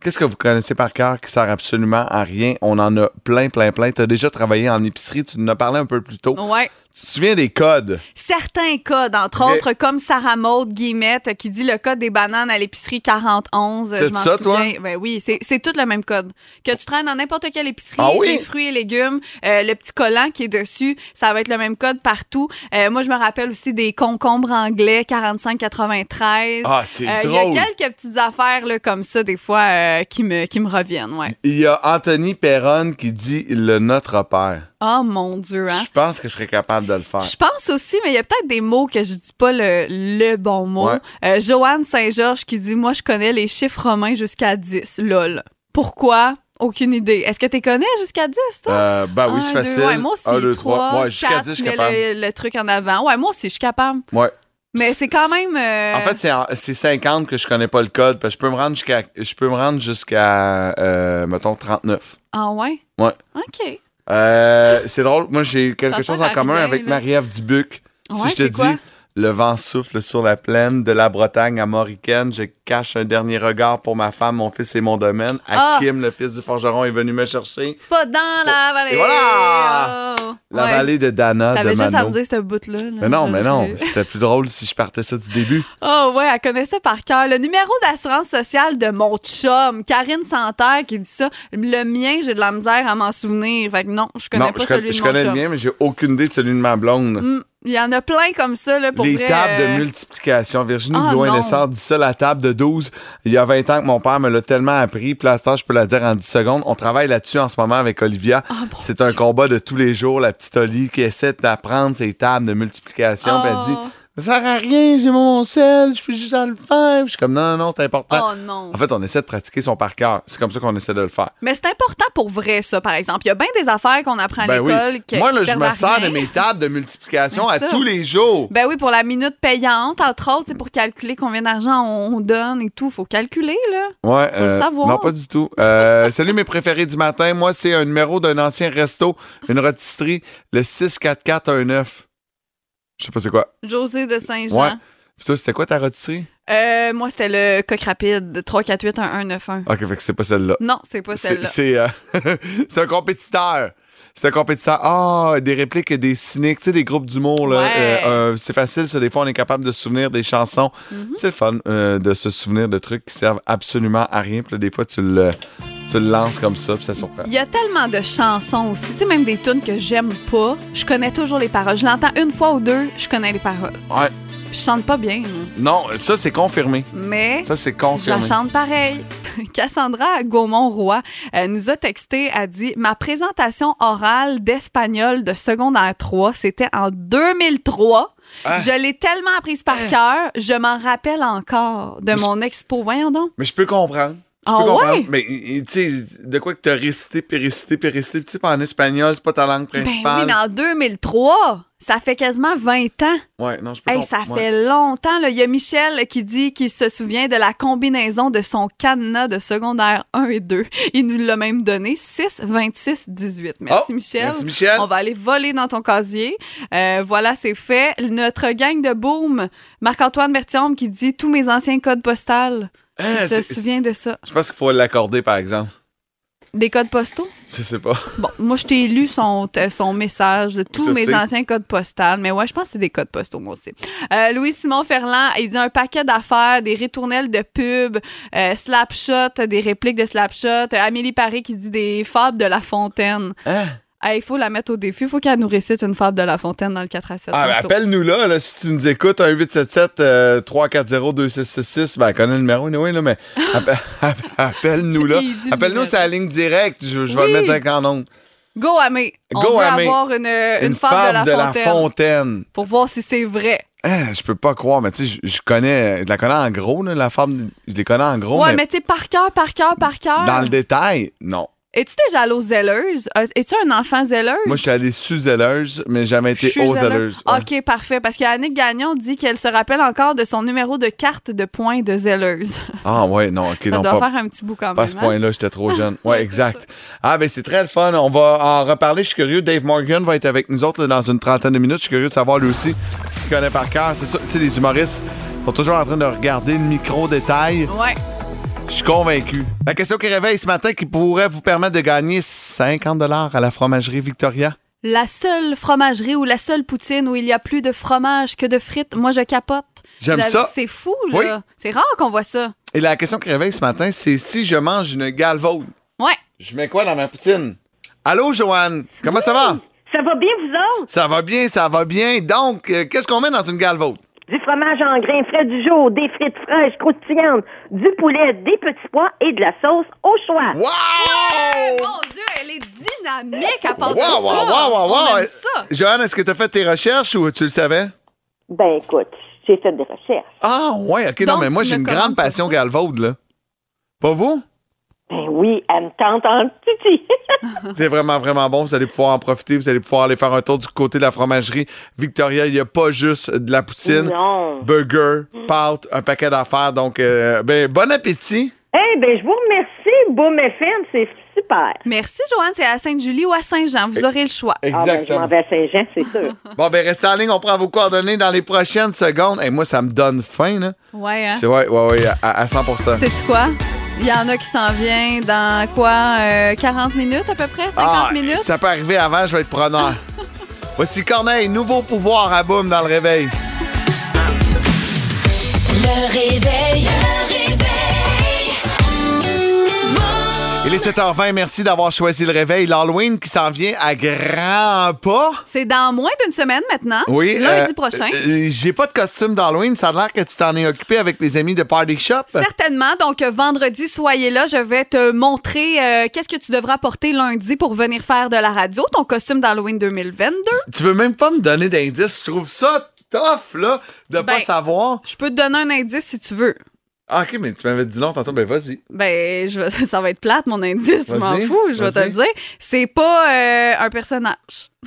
Qu'est-ce que vous connaissez par cœur qui sert absolument à rien? On en a plein, plein, plein. Tu as déjà travaillé en épicerie, tu nous en as parlé un peu plus tôt. Ouais. Tu te souviens des codes? Certains codes, entre autres, comme Sarah Maud Guillemette qui dit le code des bananes à l'épicerie 4011. C'est Je m'en ça, toi? souviens. Ben oui, c'est c'est tout le même code. Que tu traînes dans n'importe quelle épicerie, Ah oui? les fruits et légumes, euh, le petit collant qui est dessus, ça va être le même code partout. Euh, moi, je me rappelle aussi des concombres anglais 4593. Ah, c'est Euh, Il y a quelques petites affaires là, comme ça, des fois, euh, qui, me, qui me reviennent. Ouais. Il y a Anthony Perron qui dit le Notre Père. Oh mon Dieu, hein? Je pense que je serais capable de le faire. Je pense aussi, mais il y a peut-être des mots que je dis pas le, le bon mot. Ouais. Euh, Joanne Saint-Georges qui dit Moi, je connais les chiffres romains jusqu'à 10. Lol. Pourquoi? Aucune idée. Est-ce que tu connais jusqu'à 10, toi? Euh, ben oui, c'est deux, facile. ouais, moi aussi, 1, 2, 3, 3. Ouais, jusqu'à 10, je suis capable. le, le truc en avant. Ouais, moi aussi, je suis capable. Ouais. Mais c'est quand même. euh, En fait, c'est en- c'est 50 que je connais pas le code. Parce que je peux me rendre jusqu'à, je peux me rendre jusqu'à, euh, mettons, 39. Ah ouais? Ouais. OK. Euh, c'est drôle. Moi, j'ai quelque Ça chose en commun avec. Marie-Ève Dubuc. si je te dis, quoi? Le vent souffle sur la plaine de la Bretagne à Mauricaine, je cache un dernier regard pour ma femme, mon fils et mon domaine. Ah! Hakim, le fils du forgeron, est venu me chercher. C'est pas dans la vallée. Et voilà! Oh. La Ouais. vallée de Dana, T'avais juste à me dire ce bout-là. là. Mais non, mais non, c'était plus drôle si je partais ça du début. Oh ouais, elle connaissait par cœur. Le numéro d'assurance sociale de mon chum, Karine Santerre, qui dit ça. Le mien, j'ai de la misère à m'en souvenir. Fait que non, je connais non, pas je, celui de je mon connais chum. le mien, mais j'ai aucune idée de celui de ma blonde. Hmm, Il y en a plein comme ça, là, pour les vrai. tables euh, de multiplication. Virginie Ah, Blouin non. Lessard dit ça, la table de 12. Il y a 20 ans que mon père me l'a tellement appris. Puis là, je peux la dire en 10 secondes. On travaille là-dessus en ce moment avec Olivia. Ah, C'est un combat de tous les jours. La petite Oli qui essaie d'apprendre ses tables de multiplication. Puis Oh. elle dit Ça sert à rien, j'ai mon sel, je peux juste en le faire. Je suis comme Non, non, non, c'est important. Oh non. En fait, on essaie de pratiquer son par cœur. C'est comme ça qu'on essaie de le faire. Mais c'est important pour vrai, ça, par exemple. Il y a bien des affaires qu'on apprend à Ben oui. l'école qui Moi, là, je me à sers de mes tables de multiplication à tous les jours. Ben oui, pour la minute payante, entre autres, c'est pour calculer combien d'argent on, on donne et tout. Faut calculer, là. Ouais, Faut le savoir. non, pas du tout. Euh, salut mes préférés du matin. Moi, c'est un numéro d'un ancien resto, une rôtisserie, le 64419. Je sais pas c'est quoi. José de Saint-Jean. Ouais. Puis toi, c'était quoi ta rôtisserie? Euh, moi, c'était le coq rapide, 348-1191. Ok, fait que c'est pas celle-là. Non, c'est pas celle-là. c'est, euh, c'est un compétiteur. C'est un compétiteur. Ah, des répliques des cyniques, tu sais, des groupes d'humour. là. Ouais. Euh, euh, c'est facile, ça. Des fois, on est capable de se souvenir des chansons. Mhm. C'est le fun de se souvenir de trucs qui servent absolument à rien. Puis là, des fois, tu le, tu le lances comme ça, puis ça surprend. Il y a tellement de chansons aussi, tu sais, même des tunes que j'aime pas. Je connais toujours les paroles. Je l'entends une fois ou deux, je connais les paroles. Ouais. Puis je chante pas bien. Non, ça, c'est confirmé. mais Ça, c'est je la confirmé. chante pareil. Cassandra Gaumont-Roy euh, nous a texté, a dit Ma présentation orale d'espagnol de secondaire 3, c'était en 2003. Ah. Je l'ai tellement apprise par cœur, je m'en rappelle encore de mon expo. Voyons donc. Mais je peux comprendre. Ah comprendre. ouais? Mais tu sais, de quoi que t'as récité, puis récité, puis récité. Tu sais, pas en espagnol, c'est pas ta langue Ben oui, principale. mais en 2003, ça fait quasiment 20 ans. Ouais, non, je peux Hey, ça fait longtemps. là. Il y a Michel qui dit qu'il se souvient de la combinaison de son cadenas de secondaire 1 et 2. Il nous l'a même donné 6, 26, 18. Merci, Oh, Michel. merci, Michel. On va aller voler dans ton casier. Euh, voilà, c'est fait. Notre gang de boom, Marc-Antoine Berthiaume qui dit tous mes anciens codes postales. Il se souvient de ça. Je pense qu'il faut l'accorder, par exemple. Des codes postaux? Je sais pas. Bon, moi, je t'ai lu son, son message, de tous Je mes sais. anciens codes postales. Mais ouais, je pense que c'est des codes postaux, moi aussi. Euh, Louis-Simon Ferland, il dit un paquet d'affaires, des ritournelles de pub, euh, Slapshot, des répliques de Slapshot. Euh, Amélie Paré qui dit des fables de La Fontaine. Hein? Il faut la mettre au défi. Il faut qu'elle nous récite une fable de La Fontaine dans le 4 à 7. Ah, ben, appelle-nous là, là, si tu nous écoutes, un 877-340-2666. Ben, elle connaît le numéro, oui, là, mais appe- appe- appelle-nous là. Appelle-nous sur la ligne directe. Je, je vais le mettre direct en ondes. Go, Amé. On Go, veut Amé. avoir une, une, fable, de, La, Fontaine Fontaine. pour voir si c'est vrai. Hein, je peux pas croire, mais tu sais, je, je connais, je la connais en gros, là, la femme, je les connais en gros, ouais, mais, mais tu sais, par cœur, par cœur, par cœur. dans le détail, non. Es-tu déjà allé aux zèleuses? Euh, Es-tu un enfant zèleuse? Moi, je suis allé sous zelleuse, mais jamais été Je aux zèleuse. zèleuses. Ouais. OK, parfait. Parce qu'Annick Gagnon dit qu'elle se rappelle encore de son numéro de carte de points de zèleuse. Ah, ouais, non, ok, Ça non, doit pas, faire un petit bout quand même. pas à ce hein? point-là, j'étais trop jeune. Ouais, exact. Ah, ben c'est très le fun. On va en reparler. Je suis curieux. Dave Morgan va être avec nous autres là, dans une trentaine de minutes. Je suis curieux de savoir lui aussi qui connaît par cœur. C'est ça, tu sais, les humoristes sont toujours en train de regarder le micro-détail. Ouais. Je suis convaincu. La question qui réveille ce matin qui pourrait vous permettre de gagner 50 à la fromagerie Victoria. La seule fromagerie ou la seule poutine où il y a plus de fromage que de frites, moi je capote. J'aime La- ça. C'est fou, là. Oui. C'est rare qu'on voit ça. Et la question qui réveille ce matin, c'est si je mange une galvaude, Ouais. je mets quoi dans ma poutine? Allô, Joanne? Comment ça va? Ça va bien, vous autres? Ça va bien, ça va bien. Donc, euh, qu'est-ce qu'on met dans une galvaude? Du fromage en grains frais du jour, des frites fraîches croustillantes, du poulet, des petits pois et de la sauce au choix. Wow! Mon Dieu, elle est dynamique à part Wow, de ça. wow, wow, wow, wow. ça. Joanne, est-ce que tu as fait tes recherches ou tu le savais? Ben écoute, j'ai fait des recherches. Ah, ouais, ok, non, mais moi, j'ai ne une grande pas passion galvaude, là. Pas vous? Ben oui, elle me tente en titi. C'est vraiment, vraiment bon. Vous allez pouvoir en profiter. Vous allez pouvoir aller faire un tour du côté de la fromagerie Victoria. Il n'y a pas juste de la poutine, non. burger, pâte, un paquet d'affaires. Donc, euh, ben, bon appétit. Eh ben je vous remercie, Boom FM, c'est super. Merci, Joanne. C'est à Sainte-Julie ou à Saint-Jean. Vous aurez le choix. Ah, ben, je Exactement. m'en vais à Saint-Jean, c'est sûr. Bon, ben restez en ligne, on prend vos coordonnées dans les prochaines secondes. Et moi, ça me donne faim, là. Ouais, hein? C'est ouais, ouais, ouais, à, à 100 Sais-tu quoi? Il y en a qui s'en vient dans quoi? euh, 40 minutes à peu près? 50 Ah, minutes? Ça peut arriver avant, je vais être preneur. Voici Corneille, nouveau pouvoir à boum dans le réveil. Le réveil. Il est 7h20, merci d'avoir choisi le réveil. L'Halloween qui s'en vient à grands pas. C'est dans moins d'une semaine maintenant. Oui. Lundi euh, prochain. euh, J'ai pas de costume d'Halloween. Ça a l'air que tu t'en es occupé avec les amis de Party Shop. Certainement. Donc, euh, vendredi, soyez là. Je vais te montrer euh, qu'est-ce que tu devras porter lundi pour venir faire de la radio, ton costume d'Halloween 2022. Tu veux même pas me donner d'indices. Je trouve ça tough, là, de pas Ben, savoir. Je peux te donner un indice si tu veux. Ah, OK, mais tu m'avais dit non tantôt. Ben, vas-y. Ben, je ça va être plate, mon indice. Je m'en fous. Je vais te le dire. C'est pas euh, un personnage.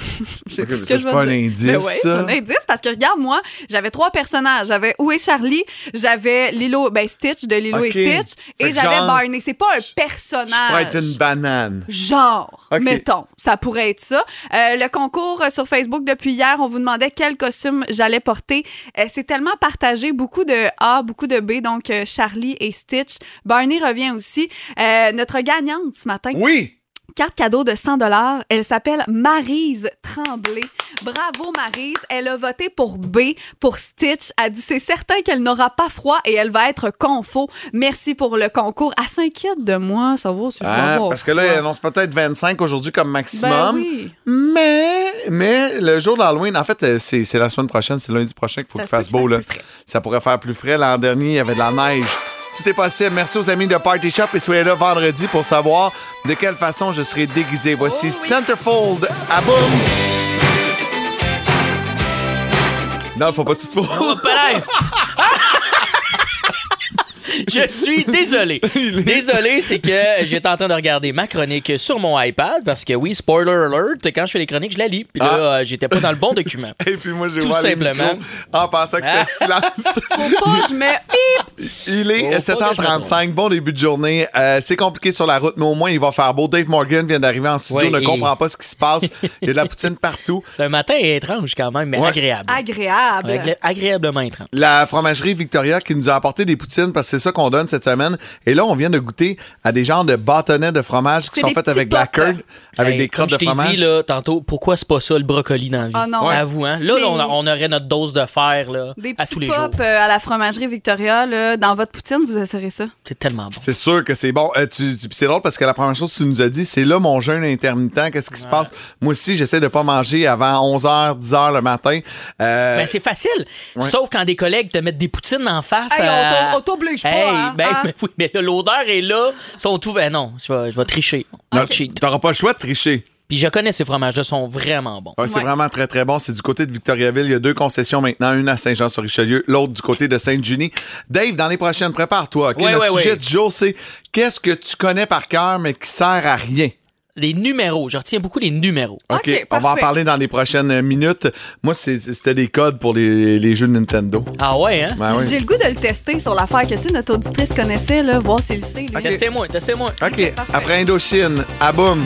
c'est Ok, tout mais ce ça, que je c'est vais pas un dire. indice, Ben ouais, c'est ça. un indice parce que regarde, moi, j'avais trois personnages. J'avais Où est Charlie? J'avais Lilo, ben Stitch de Lilo et Stitch. Fait Et j'avais genre, Barney. C'est pas un personnage. pourrais être une banane. Genre, mettons, ça pourrait être ça. Euh, le concours euh, sur Facebook depuis hier, on vous demandait quel costume j'allais porter. Euh, c'est tellement partagé, beaucoup de A, beaucoup de B, donc euh, Charlie et Stitch. Barney revient aussi. Notre gagnante ce matin, Oui! Carte cadeau de 100 dollars. Elle s'appelle Marise Tremblay. Bravo Marise, elle a voté pour B pour Stitch. Elle dit c'est certain qu'elle n'aura pas froid et elle va être confo. Merci pour le concours. Elle s'inquiète de moi, ça va si je Ah, parce que là, froid. annonce peut-être 25 aujourd'hui comme maximum. Ben oui. Mais, mais le jour d'Halloween, en fait, euh, c'est la semaine prochaine, c'est lundi prochain qu'il faut qu'il fasse beau. Là. Ça pourrait faire plus frais. L'an dernier, il y avait de la neige. Tout est possible. Merci aux amis de Party Shop et soyez là vendredi pour savoir de quelle façon je serai déguisé. Voici Oh Centerfold à boum. Non, faut pas tout te Oh. Je suis désolé. Désolé, c'est que j'étais en train de regarder ma chronique sur mon iPad parce que oui, spoiler alert, quand je fais les chroniques, je la lis. Puis là, Ah. euh, j'étais pas dans le bon document. Et puis moi, j'ai Tout simplement. en pensant que c'était silence. Faut pas, je mets. Il est Faut pas que je me 7h35, bon début de journée. Euh, c'est compliqué sur la route, mais au moins, il va faire beau. Dave Morgan vient d'arriver en studio, Oui, ne et- comprend pas ce qui se passe. Il y a de la poutine partout. C'est un matin étrange quand même, mais Ouais. agréable. Agréable. Agré- agréablement étrange. La fromagerie Victoria qui nous a apporté des poutines parce que c'est ça qu'on donne cette semaine. Et là, on vient de goûter à des genres de bâtonnets de fromage qui sont des faits avec de la curd, avec Hey, des crottes comme de je t'ai fromage. dit là, tantôt, pourquoi c'est pas ça le brocoli dans la vie? Ah non. Ouais. Avoue, hein? Là, on, a- on aurait notre dose de fer là, Des à petits tous les pop jours. euh, à la fromagerie Victoria, là, dans votre poutine, vous assurez ça. C'est tellement bon. C'est sûr que c'est bon. Euh, tu, tu- puis c'est drôle parce que la première chose que tu nous as dit, c'est là mon jeûne intermittent. Qu'est-ce qui se passe? Moi aussi, j'essaie de pas manger avant 11h, 10h le matin. Euh, Ben, c'est facile. Ouais. Sauf quand des collègues te mettent des poutines en face. Hey, à- on on t'oblige pas, Hey, hein, ben, mais oui, mais l'odeur est là. Sont tout. Ben non, je vais, je vais tricher. non, Cheat. T'auras pas le choix de tricher. Puis je connais ces fromages-là, sont vraiment bons. Ouais, c'est Ouais. vraiment très, très bon. C'est du côté de Victoriaville. Il y a deux concessions maintenant, une à Saint-Jean-sur-Richelieu, l'autre du côté de Sainte-Junie. Dave, dans les prochaines, prépare-toi. OK? Ouais, Notre ouais, sujet ouais. du jour, c'est qu'est-ce que tu connais par cœur, mais qui sert à rien? Les numéros. Je retiens beaucoup les numéros. OK, on va en parler dans les prochaines minutes. Moi, c'était des codes pour les, les jeux de Nintendo. Ah ouais, hein? Ben oui. J'ai le goût de le tester sur l'affaire que tu sais, notre auditrice connaissait, là, voir s'il le sait. Testez-moi, testez-moi. OK, après Indochine, à boum.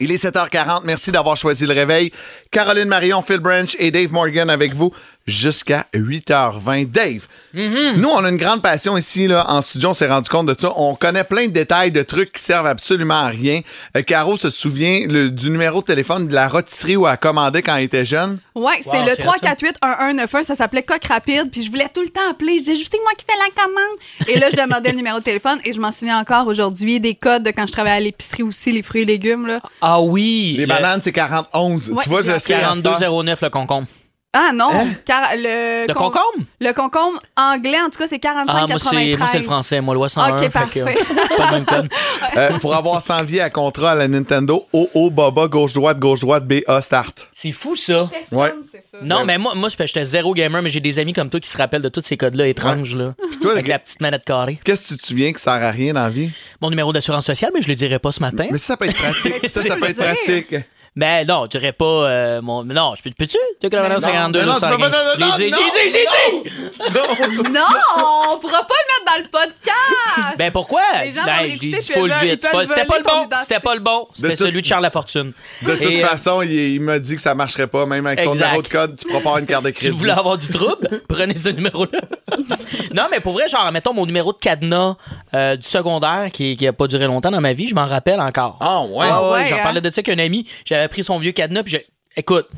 Il est 7h40. Merci d'avoir choisi le réveil. Caroline Marion, Phil Branch et Dave Morgan avec vous jusqu'à 8h20. Dave, nous, on a une grande passion ici là, en studio. On s'est rendu compte de ça. On connaît plein de détails de trucs qui servent absolument à rien. Euh, Caro se souvient le- du numéro de téléphone de la rôtisserie où elle commandait quand elle était jeune? Ouais, c'est Wow, le c'est hot, ça. 348-1191. Ça s'appelait Coq Rapide. Puis je voulais tout le temps appeler. Je disais, juste c'est moi qui fais la commande. Et là, je demandais le numéro de téléphone. Et je m'en souviens encore aujourd'hui des codes de quand je travaillais à l'épicerie aussi, les fruits et légumes. Là. Ah oui. Les le bananes, c'est 41. Ouais, tu vois, j'ai je sais. à cette heure. 4209, le concombre. Ah non, Hein? car le, Le con- concombre? Le concombre anglais, en tout cas, c'est 45,93. Ah, moi, c'est, moi, c'est le français. Moi, loi 101. OK, que, parfait. pas le même code. Euh, pour avoir 100 vies à contrat à la Nintendo, OO, Baba, gauche-droite, gauche-droite, BA, start. C'est fou, ça. Ouais. c'est ça. Non, mais moi, moi j'étais zéro gamer, mais j'ai des amis comme toi qui se rappellent de tous ces codes-là étranges, là. toi, avec la petite manette carrée. Qu'est-ce que tu te souviens qui sert à rien dans la vie? Mon numéro d'assurance sociale, mais je le dirai pas ce matin. Mais ça, ça peut être pratique. Ça, ça peut être pratique. Ben non, je dirais pas euh, mon. Non, je peux- peux-tu? 2,49, Non, 52, non, tu 215. non, non, non, dit, non, dit! Non, on pourra pas le mettre dans le podcast. Ben pourquoi? Les gens ben, je full vite. C'est peuvent pas- C'était pas le bon. C'était pas le bon. C'était celui de Charles Lafortune. De toute euh, façon, il, il m'a dit que ça marcherait pas, même avec son Exact. numéro de code, tu pourras pas avoir une carte de Si crédit. vous voulez avoir du trouble, prenez ce numéro-là. non, mais pour vrai, genre, mettons mon numéro de cadenas euh, du secondaire qui, qui a pas duré longtemps dans ma vie, je m'en rappelle encore. Ah, ouais. Ouais, ouais, ouais, J'en hein? parlais de ça qu'un ami, j'avais pris son vieux cadenas, puis j'ai. Écoute,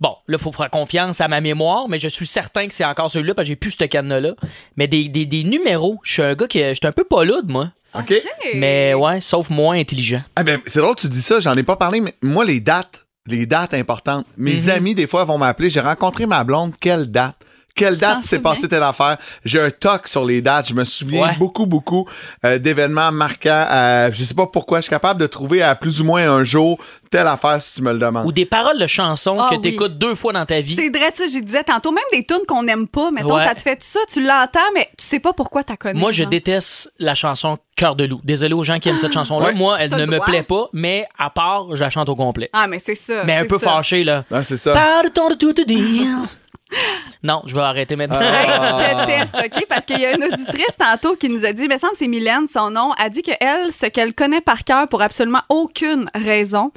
bon, là, il faut faire confiance à ma mémoire, mais je suis certain que c'est encore celui-là, parce que j'ai plus ce cadenas-là. Mais des, des, des numéros, je suis un gars qui. Je suis un peu pas lourd, moi. OK. Mais ouais, sauf moins intelligent. Ah ben, c'est drôle que tu dis ça, j'en ai pas parlé, mais moi, les dates, les dates importantes, mes Mhm. amis, des fois, vont m'appeler, j'ai rencontré ma blonde, quelle date? Quelle date s'est passée telle affaire? J'ai un toc sur les dates. Je me souviens Ouais. beaucoup, beaucoup euh, d'événements marquants. Euh, je sais pas pourquoi. Je suis capable de trouver à plus ou moins un jour telle affaire si tu me le demandes. Ou des paroles de chansons Ah que oui. tu écoutes deux fois dans ta vie. C'est vrai, tu sais, je disais tantôt, même des tunes qu'on n'aime pas, mettons, Ouais. ça te fait ça, tu l'entends, mais tu sais pas pourquoi t'as connu. Moi, je genre. déteste la chanson Cœur de loup. Désolé aux gens qui aiment cette chanson-là. Ouais. Moi, elle ne me droit. plaît pas, mais à part, je la chante au complet. Ah, mais c'est ça. mais un peu ça. fâché, là. Ah, c'est ça. Non, je vais arrêter maintenant. Hey, Ah. je te teste, OK? Parce qu'il y a une auditrice tantôt qui nous a dit, il me semble que c'est Mylène, son nom, a dit que elle, ce qu'elle connaît par cœur pour absolument aucune raison,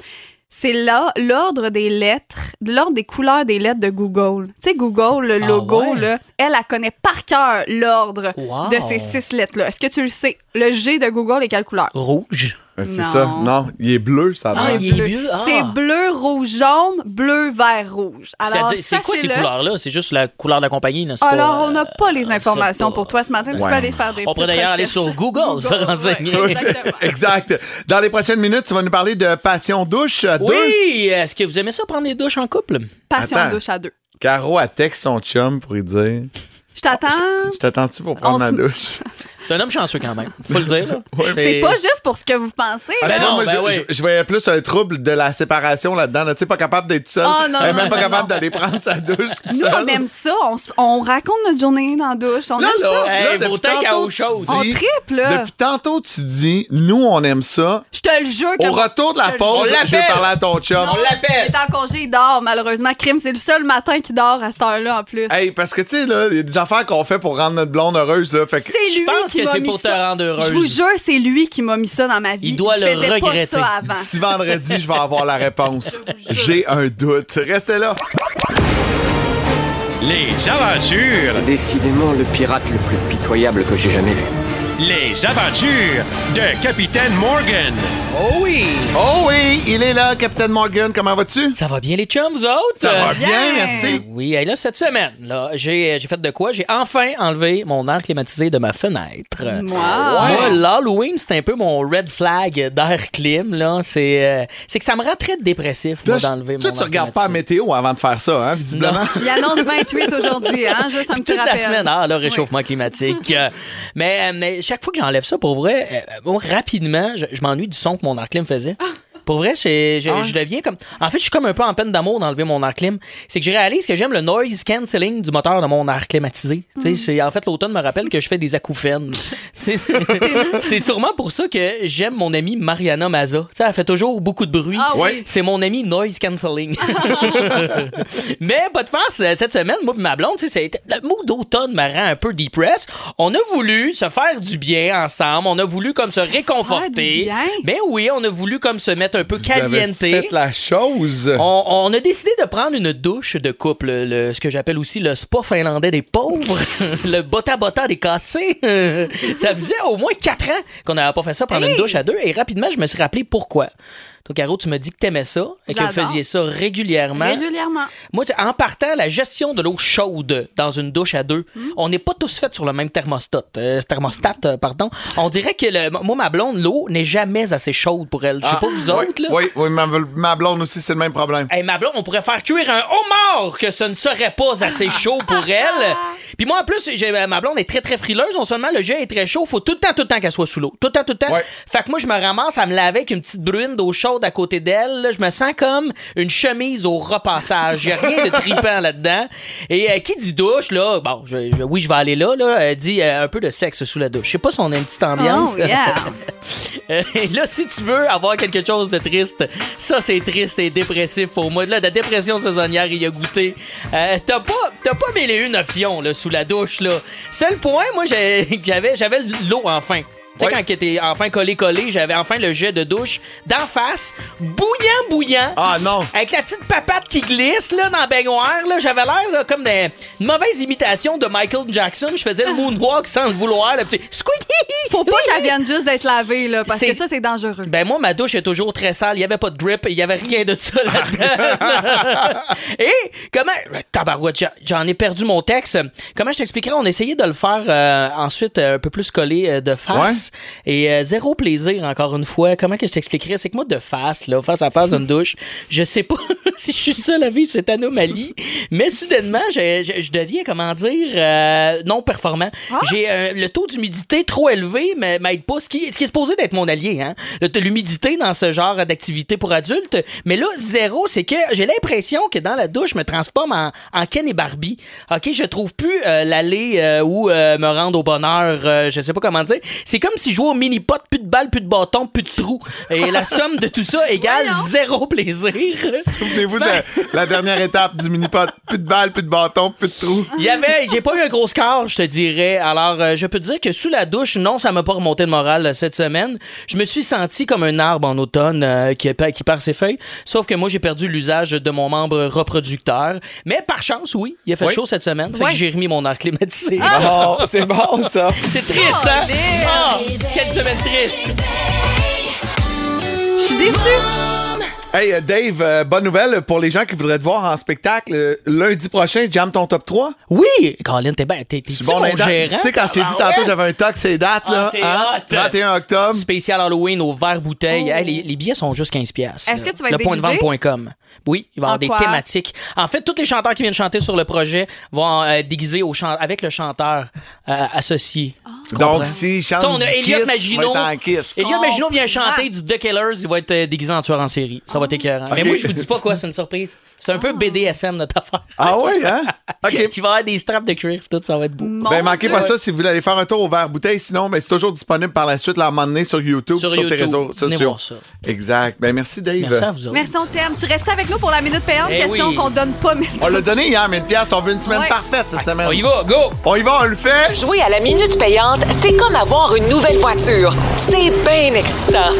c'est là l'ordre des lettres, l'ordre des couleurs des lettres de Google. Tu sais, Google, le Ah logo, ouais? là, elle, elle connaît par cœur l'ordre Wow. de ces six lettres-là. Est-ce que tu le sais? Le G de Google est quelle couleur? Rouge. Ben, c'est Non. ça. Non, il est bleu, ça a Ah, il est bleu. Ah. C'est bleu, rouge, jaune, bleu, vert, rouge. Alors, C'est c'est quoi ces sachez-le. couleurs-là? C'est juste la couleur de la compagnie, n'est-ce pas? Alors, on n'a Euh, pas les sait informations pas. pour toi ce matin. Tu Ouais. peux aller faire des On pourrait petites d'ailleurs aller recherches. sur Google, se renseigner. ouais, exactement. exact. Dans les prochaines minutes, tu vas nous parler de passion douche à deux. Oui! Est-ce que vous aimez ça prendre des douches en couple? Passion Attends. douche à deux. Caro a texte son chum pour lui dire Je t'attends. Je t'attends-tu pour prendre On ma se- douche? C'est un homme chanceux quand même. Faut le dire, là. C'est pas juste pour ce que vous pensez. Ah, là. non, moi, ben je, oui. je- je voyais plus un trouble de la séparation là-dedans. là. Tu sais, pas capable d'être seul. Oh, non, Elle est non, même pas capable d'aller prendre sa douche Nous, seul. on aime ça. On, raconte notre journée dans la douche. On Là, aime là, ça. Hey, depuis tantôt. On dis- triple. Depuis tantôt, tu dis, nous, on aime ça. Je te le jure. que Au retour de la pause, je vais parler à ton chum. On Il l'appelle! est en congé, il dort, malheureusement. Crime, c'est le seul matin qui dort à cette heure-là, en plus. Hey, parce que, tu sais, là, il y a des affaires qu'on fait pour rendre notre blonde heureuse, là. Fait que, c'est lui qui que m'a c'est mis pour te ça. rendre heureuse. Je vous jure, c'est lui qui m'a mis ça dans ma vie. Il doit je le faisais regretter. pas ça avant. si vendredi, je vais avoir la réponse. J'ai un doute. Restez là. Les aventures, Décidément le pirate le plus pitoyable que j'ai jamais vu. Les aventures de Capitaine Morgan. Oh oui! Oh oui, il est là, Capitaine Morgan. Comment vas-tu? Ça va bien, les chums, vous autres? Ça va Euh, bien, merci. Oui, et là, cette semaine, là, j'ai j'ai fait de quoi? J'ai enfin enlevé mon air climatisé de ma fenêtre. Wow. Moi, l'Halloween, c'est un peu mon red flag d'air clim. là. C'est euh, c'est que ça me rend très dépressif, moi, d'enlever mon toi, air tu regardes pas la météo avant de faire ça, hein, visiblement. Il annonce 28 aujourd'hui, hein? Juste un petit Toute rappel. la semaine, ah, le réchauffement climatique. Euh, mais, mais chaque fois que j'enlève ça, pour vrai, euh, rapidement, je, m'ennuie du son que mon clim faisait. Pour vrai, j'ai- Ah ouais? je deviens comme. En fait, je suis comme un peu en peine d'amour d'enlever mon air clim. C'est que je réalise que j'aime le noise cancelling du moteur de mon air climatisé. Tu sais, c'est- En fait, l'automne me rappelle que je fais des acouphènes. C'est- sûrement pour ça que j'aime mon amie Mariana Maza. Tu sais, elle fait toujours beaucoup de bruit. Ah oui. C'est mon ami noise cancelling. Mais pas de farce, euh, cette semaine, moi et ma blonde, tu sais, c'est- le mood d'automne me rend un peu depressed. On a voulu se faire du bien ensemble. On a voulu comme se, du réconforter. Ben oui, on a voulu comme se mettre un peu Vous avez caliente. fait la chose. On, on a décidé de prendre une douche de couple, le, ce que j'appelle aussi le spa finlandais des pauvres, le bota bota des cassés. ça faisait au moins quatre ans qu'on n'avait pas fait ça, prendre une douche à deux, et rapidement je me suis rappelé pourquoi. Toi, Caro, tu m'as dit que t'aimais ça et que vous faisiez ça régulièrement. Régulièrement. Moi, tu sais, en partant, la gestion de l'eau chaude dans une douche à deux, Hmm? on n'est pas tous faits sur le même thermostat. euh, thermostat, euh, pardon. On dirait que le, moi, ma blonde, l'eau n'est jamais assez chaude pour elle. Je sais Ah, pas vous oui, autres, là. Oui, oui, ma, ma blonde aussi, c'est le même problème. Hey, ma blonde, on pourrait faire cuire un homard que ce ne serait pas assez chaud pour elle. Puis moi, en plus, j'ai- ma blonde est très, très frileuse. Non seulement le jet est très chaud, faut tout le temps, tout le temps qu'elle soit sous l'eau. Tout le temps, tout le temps. Ouais. Fait que moi, je me ramasse à me laver avec une petite bruine d'eau chaude à côté d'elle. là. Je me sens comme une chemise au repassage. Il a rien de tripant là-dedans. Et euh, qui dit douche, là, bon, je- je- oui, je vais aller là, là, euh, dit euh, un peu de sexe sous la douche. Je sais pas si on a une petite ambiance. Oh, yeah. Euh, et là, si tu veux avoir quelque chose de triste, ça, c'est triste et dépressif pour moi. Là, la dépression saisonnière, il y a goûté. Euh, t'as pas, t'as pas et une options, là, sous la douche, là. Seul point, moi, j'ai- j'avais, j'avais l'eau enfin. Tu sais, Ouais. quand t'es enfin collé-collé, j'avais enfin le jet de douche d'en face, bouillant, bouillant. Ah non! Avec la petite papate qui glisse là, dans la baignoire, là, j'avais l'air là, comme des- une mauvaise imitation de Michael Jackson. Je faisais le moonwalk sans le vouloir, le petit squeaky. Faut pas qu'elle vienne juste d'être lavée, là, parce que ça, c'est dangereux. Ben moi, ma douche est toujours très sale. Il y avait pas de drip, il y avait rien de ça là-dedans. Et comment... Tabarouette, j'en- ai perdu mon texte. Comment je t'expliquerais? On essayait de le faire euh, ensuite euh, un peu plus collé euh, de face. Et euh, zéro plaisir, encore une fois. Comment que je t'expliquerais? C'est que moi, de face, là, face à face d'une douche, je sais pas si je suis seul à vivre cette anomalie, mais soudainement, je, je- je deviens, comment dire, euh, non performant. J'ai euh, le taux d'humidité trop élevé, mais m'aide pas. Ce qui, ce qui est supposé d'être mon allié, hein? L'humidité dans ce genre d'activité pour adultes. Mais là, zéro, c'est que j'ai l'impression que dans la douche, je me transforme en, en Ken et Barbie. OK, je trouve plus l'aller ou euh, me rendre au bonheur, je sais pas comment dire. C'est comme si je jouais au mini-pot, plus de balles, plus de bâtons, plus de trous. Et la somme de tout ça égale zéro plaisir. Souvenez-vous de la dernière étape du mini-pot. Plus de balles, plus de bâtons, plus de trous. Il y avait, j'ai pas eu un gros score, je te dirais. Alors, euh, je peux te dire que sous la douche, non, ça m'a pas remonté le moral euh, cette semaine. Je me suis senti comme un arbre en automne euh, qui, qui perd ses feuilles. Sauf que moi, j'ai perdu l'usage de mon membre reproducteur. Mais par chance, oui, il a fait Oui. chaud cette semaine. Fait Ouais. que j'ai remis mon air climatisé. Oh, c'est bon, ça. C'est triste, hein? Oh, quelle semaine triste! Je suis déçue. Hey, euh, Dave, euh, bonne nouvelle pour les gens qui voudraient te voir en spectacle euh, lundi prochain. Jam ton top 3. Oui! Colin, t'es ben, t'es, t'es C'est bon, mon dates? gérant? Tu sais, quand je t'ai dit Ah tantôt, ouais? j'avais un talk, c'est date, là. Ah, t'es hein? 31 octobre. Spécial Halloween au verre bouteille. Hey, les, les billets sont juste 15 pièces. Est-ce que tu vas être? Lepointdevente.com. Oui, il va y avoir En des quoi? thématiques. En fait, tous les chanteurs qui viennent chanter sur le projet vont euh, déguiser au chan- avec le chanteur euh, associé. Tu comprends? Donc, s'il chante Tu on a Elliot Maginot. il va être en Kiss. Elliot Oh, Maginot vient chanter du The Killers. Il va être déguisé en tueur en série. Ça va être écœurant. Mais moi, je vous dis pas quoi, c'est une surprise. C'est un peu BDSM, notre affaire. Ah oui, hein? OK. Qui va avoir des straps de cuir, tout ça va être beau. Mon Ben, manquez Dieu. pas ça si vous voulez aller faire un tour au verre bouteille. Sinon, ben, c'est toujours disponible par la suite, là, à un moment donné, sur YouTube, Sur sur, tes réseaux Venez sociaux. voir ça. Exact. Ben, merci, Dave. Merci à vous autres. Merci, on t'aime. Tu restes avec nous pour la minute payante. Eh Question oui. qu'on donne pas, mais. On l'a donné hier, 1000 pièces. On veut une semaine Ouais. parfaite cette semaine. On y va, go! On y va, on le fait. Jouer à la minute payante, c'est comme avoir une nouvelle voiture. C'est bien excitant.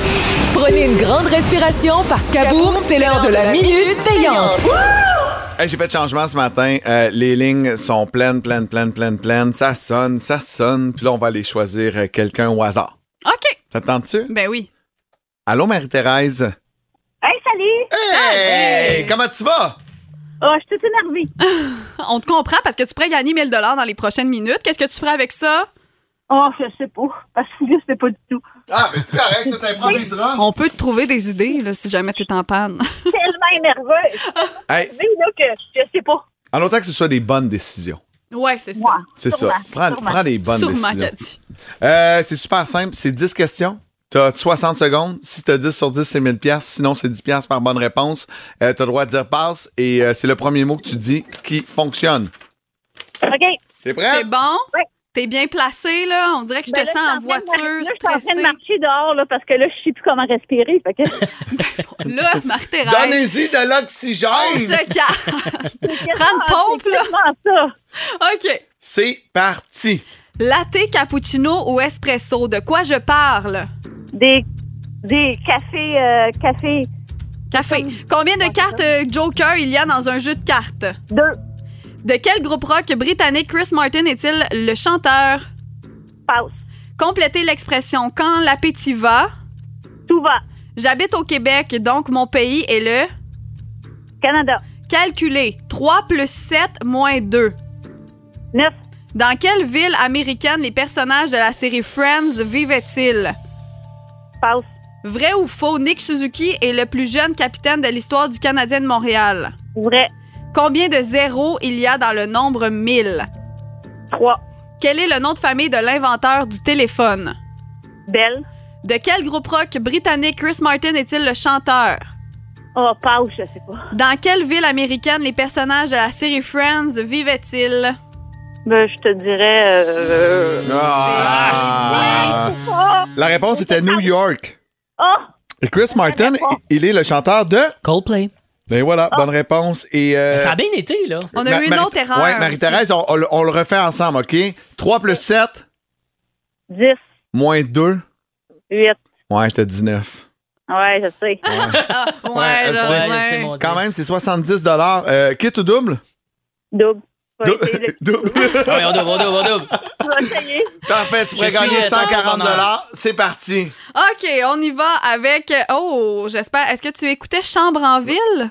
Prenez une grande respiration parce qu'à boum, c'est l'heure de la minute payante. Hey, J'ai fait de changement ce matin. Euh, les lignes sont pleines, pleines, pleines, pleines, pleines. Ça sonne, ça sonne. Puis là, on va aller choisir euh, quelqu'un au hasard. OK. Ça te tente-tu? Ben oui. Allô, Marie-Thérèse? Hey, salut! Hey! Comment tu vas? Oh, je suis toute énervée. On te comprend parce que tu pourrais gagner 1000 dans les prochaines minutes. Qu'est-ce que tu ferais avec ça? Oh, je sais pas. Parce que je sais pas du tout. Ah, mais c'est correct, ça t'improvisera. On peut te trouver des idées là, si jamais t'es en panne. Tellement énerveuse. Hey, Mais là que je sais pas. en autant que ce soit des bonnes décisions. Ouais, c'est ça. C'est ça. Prends, des bonnes Sûrement, décisions. Euh, c'est super simple. C'est 10 questions. Tu as 60 secondes. Si tu as 10 sur 10, c'est 1000 pièces. Sinon, c'est 10 pièces par bonne réponse. tu as le droit de dire passe et euh, c'est le premier mot que tu dis qui fonctionne. OK. T'es prêt? C'est bon? Ouais. T'es bien placé, là? On dirait que je te Ben là, sens en voiture, Là, je suis en train de marcher dehors, là, parce que là, je sais plus comment respirer. Fait que... Là, Marie-Thérèse, Donnez-y de l'oxygène. on se calme. Prends une pompe, là. Ça. OK. C'est parti. Latte, cappuccino ou espresso? De quoi je parle? Des, des cafés, euh, cafés, Café. Combien de cartes euh, Joker il y a dans un jeu de cartes? deux, De quel groupe rock britannique Chris Martin est-il le chanteur? passe. Complétez l'expression quand l'appétit va? Tout va. J'habite au Québec, donc mon pays est le? Canada. Calculez. 3 plus 7 moins 2. Neuf. Dans quelle ville américaine les personnages de la série Friends vivaient-ils? Passe. Vrai ou faux, Nick Suzuki est le plus jeune capitaine de l'histoire du Canadien de Montréal. Vrai. Combien de zéros il y a dans le nombre 1000? Trois. Quel est le nom de famille de l'inventeur du téléphone? Belle. De quel groupe rock britannique Chris Martin est-il le chanteur? Oh, passe, je sais pas. Dans quelle ville américaine les personnages de la série Friends vivaient-ils? Ben, je te dirais. euh, Ah. La réponse était New York. Ah! Et Chris Martin, il est le chanteur de? Coldplay. Ben voilà, bonne réponse. Et, euh, Ça a bien été, là. On a Ma- eu une autre erreur. Ouais, Marie-Thérèse, on, on le- on le refait ensemble, OK? 3 plus 7, 10, moins 2. 8. Ouais, t'as 19. Ouais, je sais. Ah, ouais, elle je sait. sais. Ouais, Quand même, c'est 70 euh, Kit ou double? Double. Dou- double. Ah on double, on double, on double. Parfait, tu pourrais gagner le 140 honneur. C'est parti. OK, on y va avec. Oh, j'espère. Est-ce que tu écoutais Chambre en ville?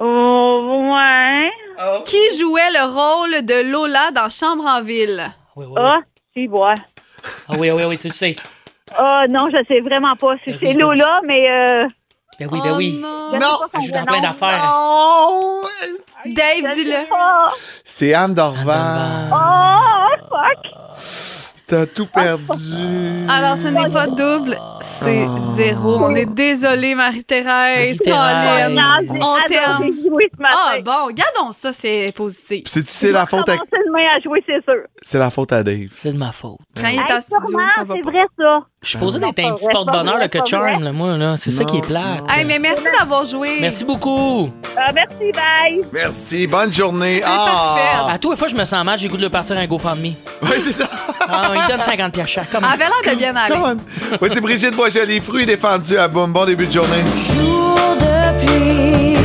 Oh, ouais. Qui jouait le rôle de Lola dans Chambre en ville? Oui, oui, oui. Ah, tu vois. Ah oui, oui, oui, tu le sais. Ah, non, je sais vraiment pas si Ben c'est oui, Lola, mais. Euh, Ben oui, ben oui. Oh non. je sais Non, son Elle joue dans plein d'affaires? Oh, Dave, dis-le. C'est Anne Dorval. oh, fuck. T'as tout perdu. Alors, ce n'est pas double, c'est Ah. zéro. On est désolé, Marie-Thérèse. Colin. Ah, On matin. Ah, bon, gardons ça, c'est positif. C'est c'est la faute à à jouer, c'est sûr. c'est la faute à Dave. C'est de ma faute. Quand il est en Hey, studio, sûrement, ça va c'est vrai, ça. Je suis posé d'être un petit porte-bonheur que Charm, là, moi, là. C'est ça qui est plate. Hey, mais merci d'avoir joué. Merci beaucoup. Ah, merci, bye. Merci, bonne journée. Ah, À tous les fois, je me sens mal, j'ai le goût de le partir un GoFundMe. oui, c'est ça. Ah, il donne 50 pièces chaque. Comme... Avait l'air de bien aller. Come on. Oui, c'est Brigitte Boisjoli, fruits défendus à Boum. Bon début de journée. Jour de pluie.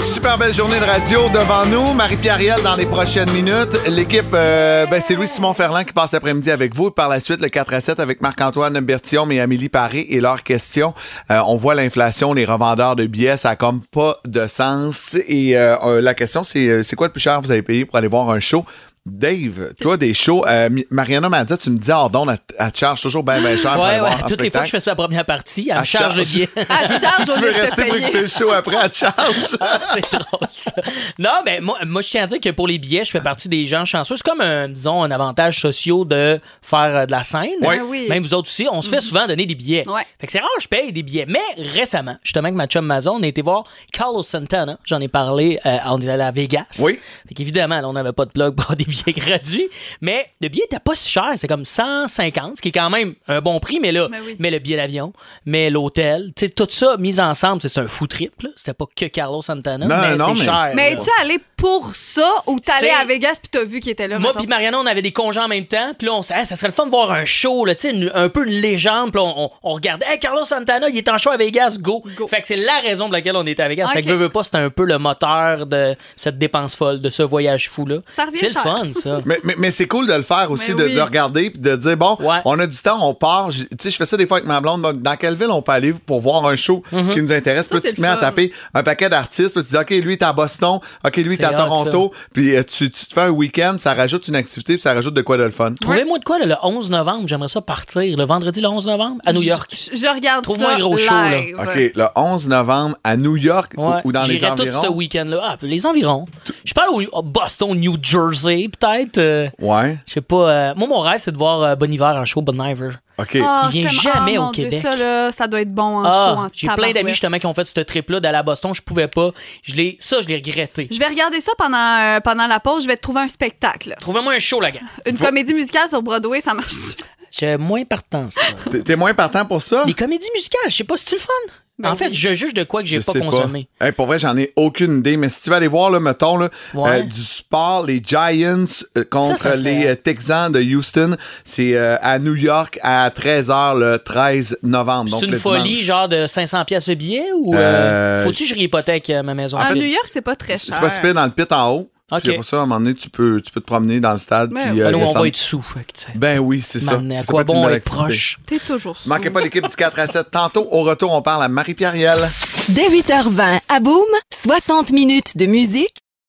Super belle journée de radio devant nous. Marie-Pierre Riel dans les prochaines minutes. L'équipe, euh, ben, c'est Louis-Simon Ferland qui passe l'après-midi avec vous. Par la suite, le 4 à 7 avec Marc-Antoine Bertillon et Amélie Paré et leurs questions. Euh, on voit l'inflation, les revendeurs de billets, ça a comme pas de sens. Et euh, la question, c'est c'est quoi le plus cher que vous avez payé pour aller voir un show? Dave, toi, des shows, euh, Mariana m'a dit, tu me dis, ah, donc, elle, elle te charge toujours bien, bien cher pour Ouais, aller ouais. voir un Toutes les fois que je fais sa première partie, elle me charge le billet. Elle te charge Si tu veux rester pour payer. écouter le show après, elle te charge. c'est drôle, ça. Non, mais moi, moi, je tiens à dire que pour les billets, je fais partie des gens chanceux. C'est comme, un, disons, un avantage social de faire euh, de la scène. Ouais. Ah oui. Même vous autres aussi, on se fait souvent donner des billets. Ouais. Fait que c'est rare, je paye des billets. Mais récemment, justement, avec ma chum Mazon, on a été voir Carlos Santana. J'en ai parlé, euh, on est allé à Vegas. Oui. Fait qu'évidemment, là, on n'avait pas de plug pour des billets gratuits. Mais le billet était pas si cher. C'est comme 150, ce qui est quand même un bon prix. Mais là, Mais oui. mais le billet d'avion, mais l'hôtel, tu sais, tout ça mis ensemble, c'est un fou trip. là. C'était pas que Carlos Santana, Non, mais non, c'est mais- cher. Mais es-tu allé pour ça ou t'es allé à Vegas puis t'as vu qu'il était là? Moi puis Mariana, on avait des congés en même temps. Puis là, on s'est dit, Hey, ça serait le fun de voir un show, là, tu sais, une- un peu une légende. Puis là, on, on- on regardait, hey, Carlos Santana, il est en show à Vegas, go. Go. Fait que c'est la raison pour laquelle on était à Vegas. Fait que veux, veux pas, c'était un peu le moteur de cette dépense folle, de ce voyage fou-là. Ça revient C'est le cher. Fun, ça. Mais, mais, mais c'est cool de le faire aussi, de, oui. de regarder puis de dire bon, Ouais. on a du temps, on part. Tu sais, je fais ça des fois avec ma blonde. donc, Dans quelle ville on peut aller pour voir un show Mm-hmm. qui nous intéresse? Puis là, tu te mets à taper un paquet d'artistes. Puis tu dis, OK, lui, il est à Boston. OK, lui, il est C'est à Toronto. Puis euh, tu, tu te fais un week-end, ça rajoute une activité, puis ça rajoute de quoi de le fun. Trouvez-moi de quoi, là, le 11 novembre, j'aimerais ça partir. Le vendredi, le 11 novembre, à New York. Je, je regarde Trouve-moi ça un gros show, là. OK, le 11 novembre à New York ou- Ouais. ou, dans les J'irais tout environs. ce week-end-là. Ah, les environs. Je parle au Boston, New Jersey, peut-être. euh, Ouais, je sais pas. euh, moi, mon rêve, c'est de voir euh, Bon Hiver en show, Bon Iver. OK. Ah, Il vient jamais ah, au mon Dieu, Québec. ça, là, ça doit être bon en show. Ah, en j'ai plein d'amis justement qui ont fait ce trip-là d'aller à Boston. Je pouvais pas. Je l'ai, ça, je l'ai regretté. Je vais regarder ça pendant, euh, pendant la pause. Je vais te trouver un spectacle. Trouvez-moi un show, la gars. Une comédie musicale sur Broadway, ça marche. J'ai moins partant, ça. T'es- T'es moins partant pour ça? Les comédies musicales, je sais pas si tu le fun? Ben en fait, oui. je juge de quoi que j'ai pas consommé. Hey, pour vrai, j'en ai aucune idée. Mais si tu vas aller voir, là, mettons, là, Ouais. euh, du sport, les Giants euh, contre Ça, ça serait- les euh, Texans de Houston, c'est euh, à New York à 13h le 13 novembre. C'est une le folie, dimanche. genre de 500 pièces de billet ou euh, Euh, faut-tu que je réhypothèque euh, ma maison? À Phil? New York, c'est pas très C'est cher. pas si dans le pit en haut. Ok. Puis après ça, à un moment donné, tu peux, tu peux te promener dans le stade. Ben puis, oui. euh, on descendre. va être sous. Fait. Ben oui, c'est ça. À quoi bon activité. proche? T'es toujours sous. Manquez pas l'équipe du 4 à 7. Tantôt, au retour, on parle à Marie-Pierre. Dès 8h20 à Boom, 60 minutes de musique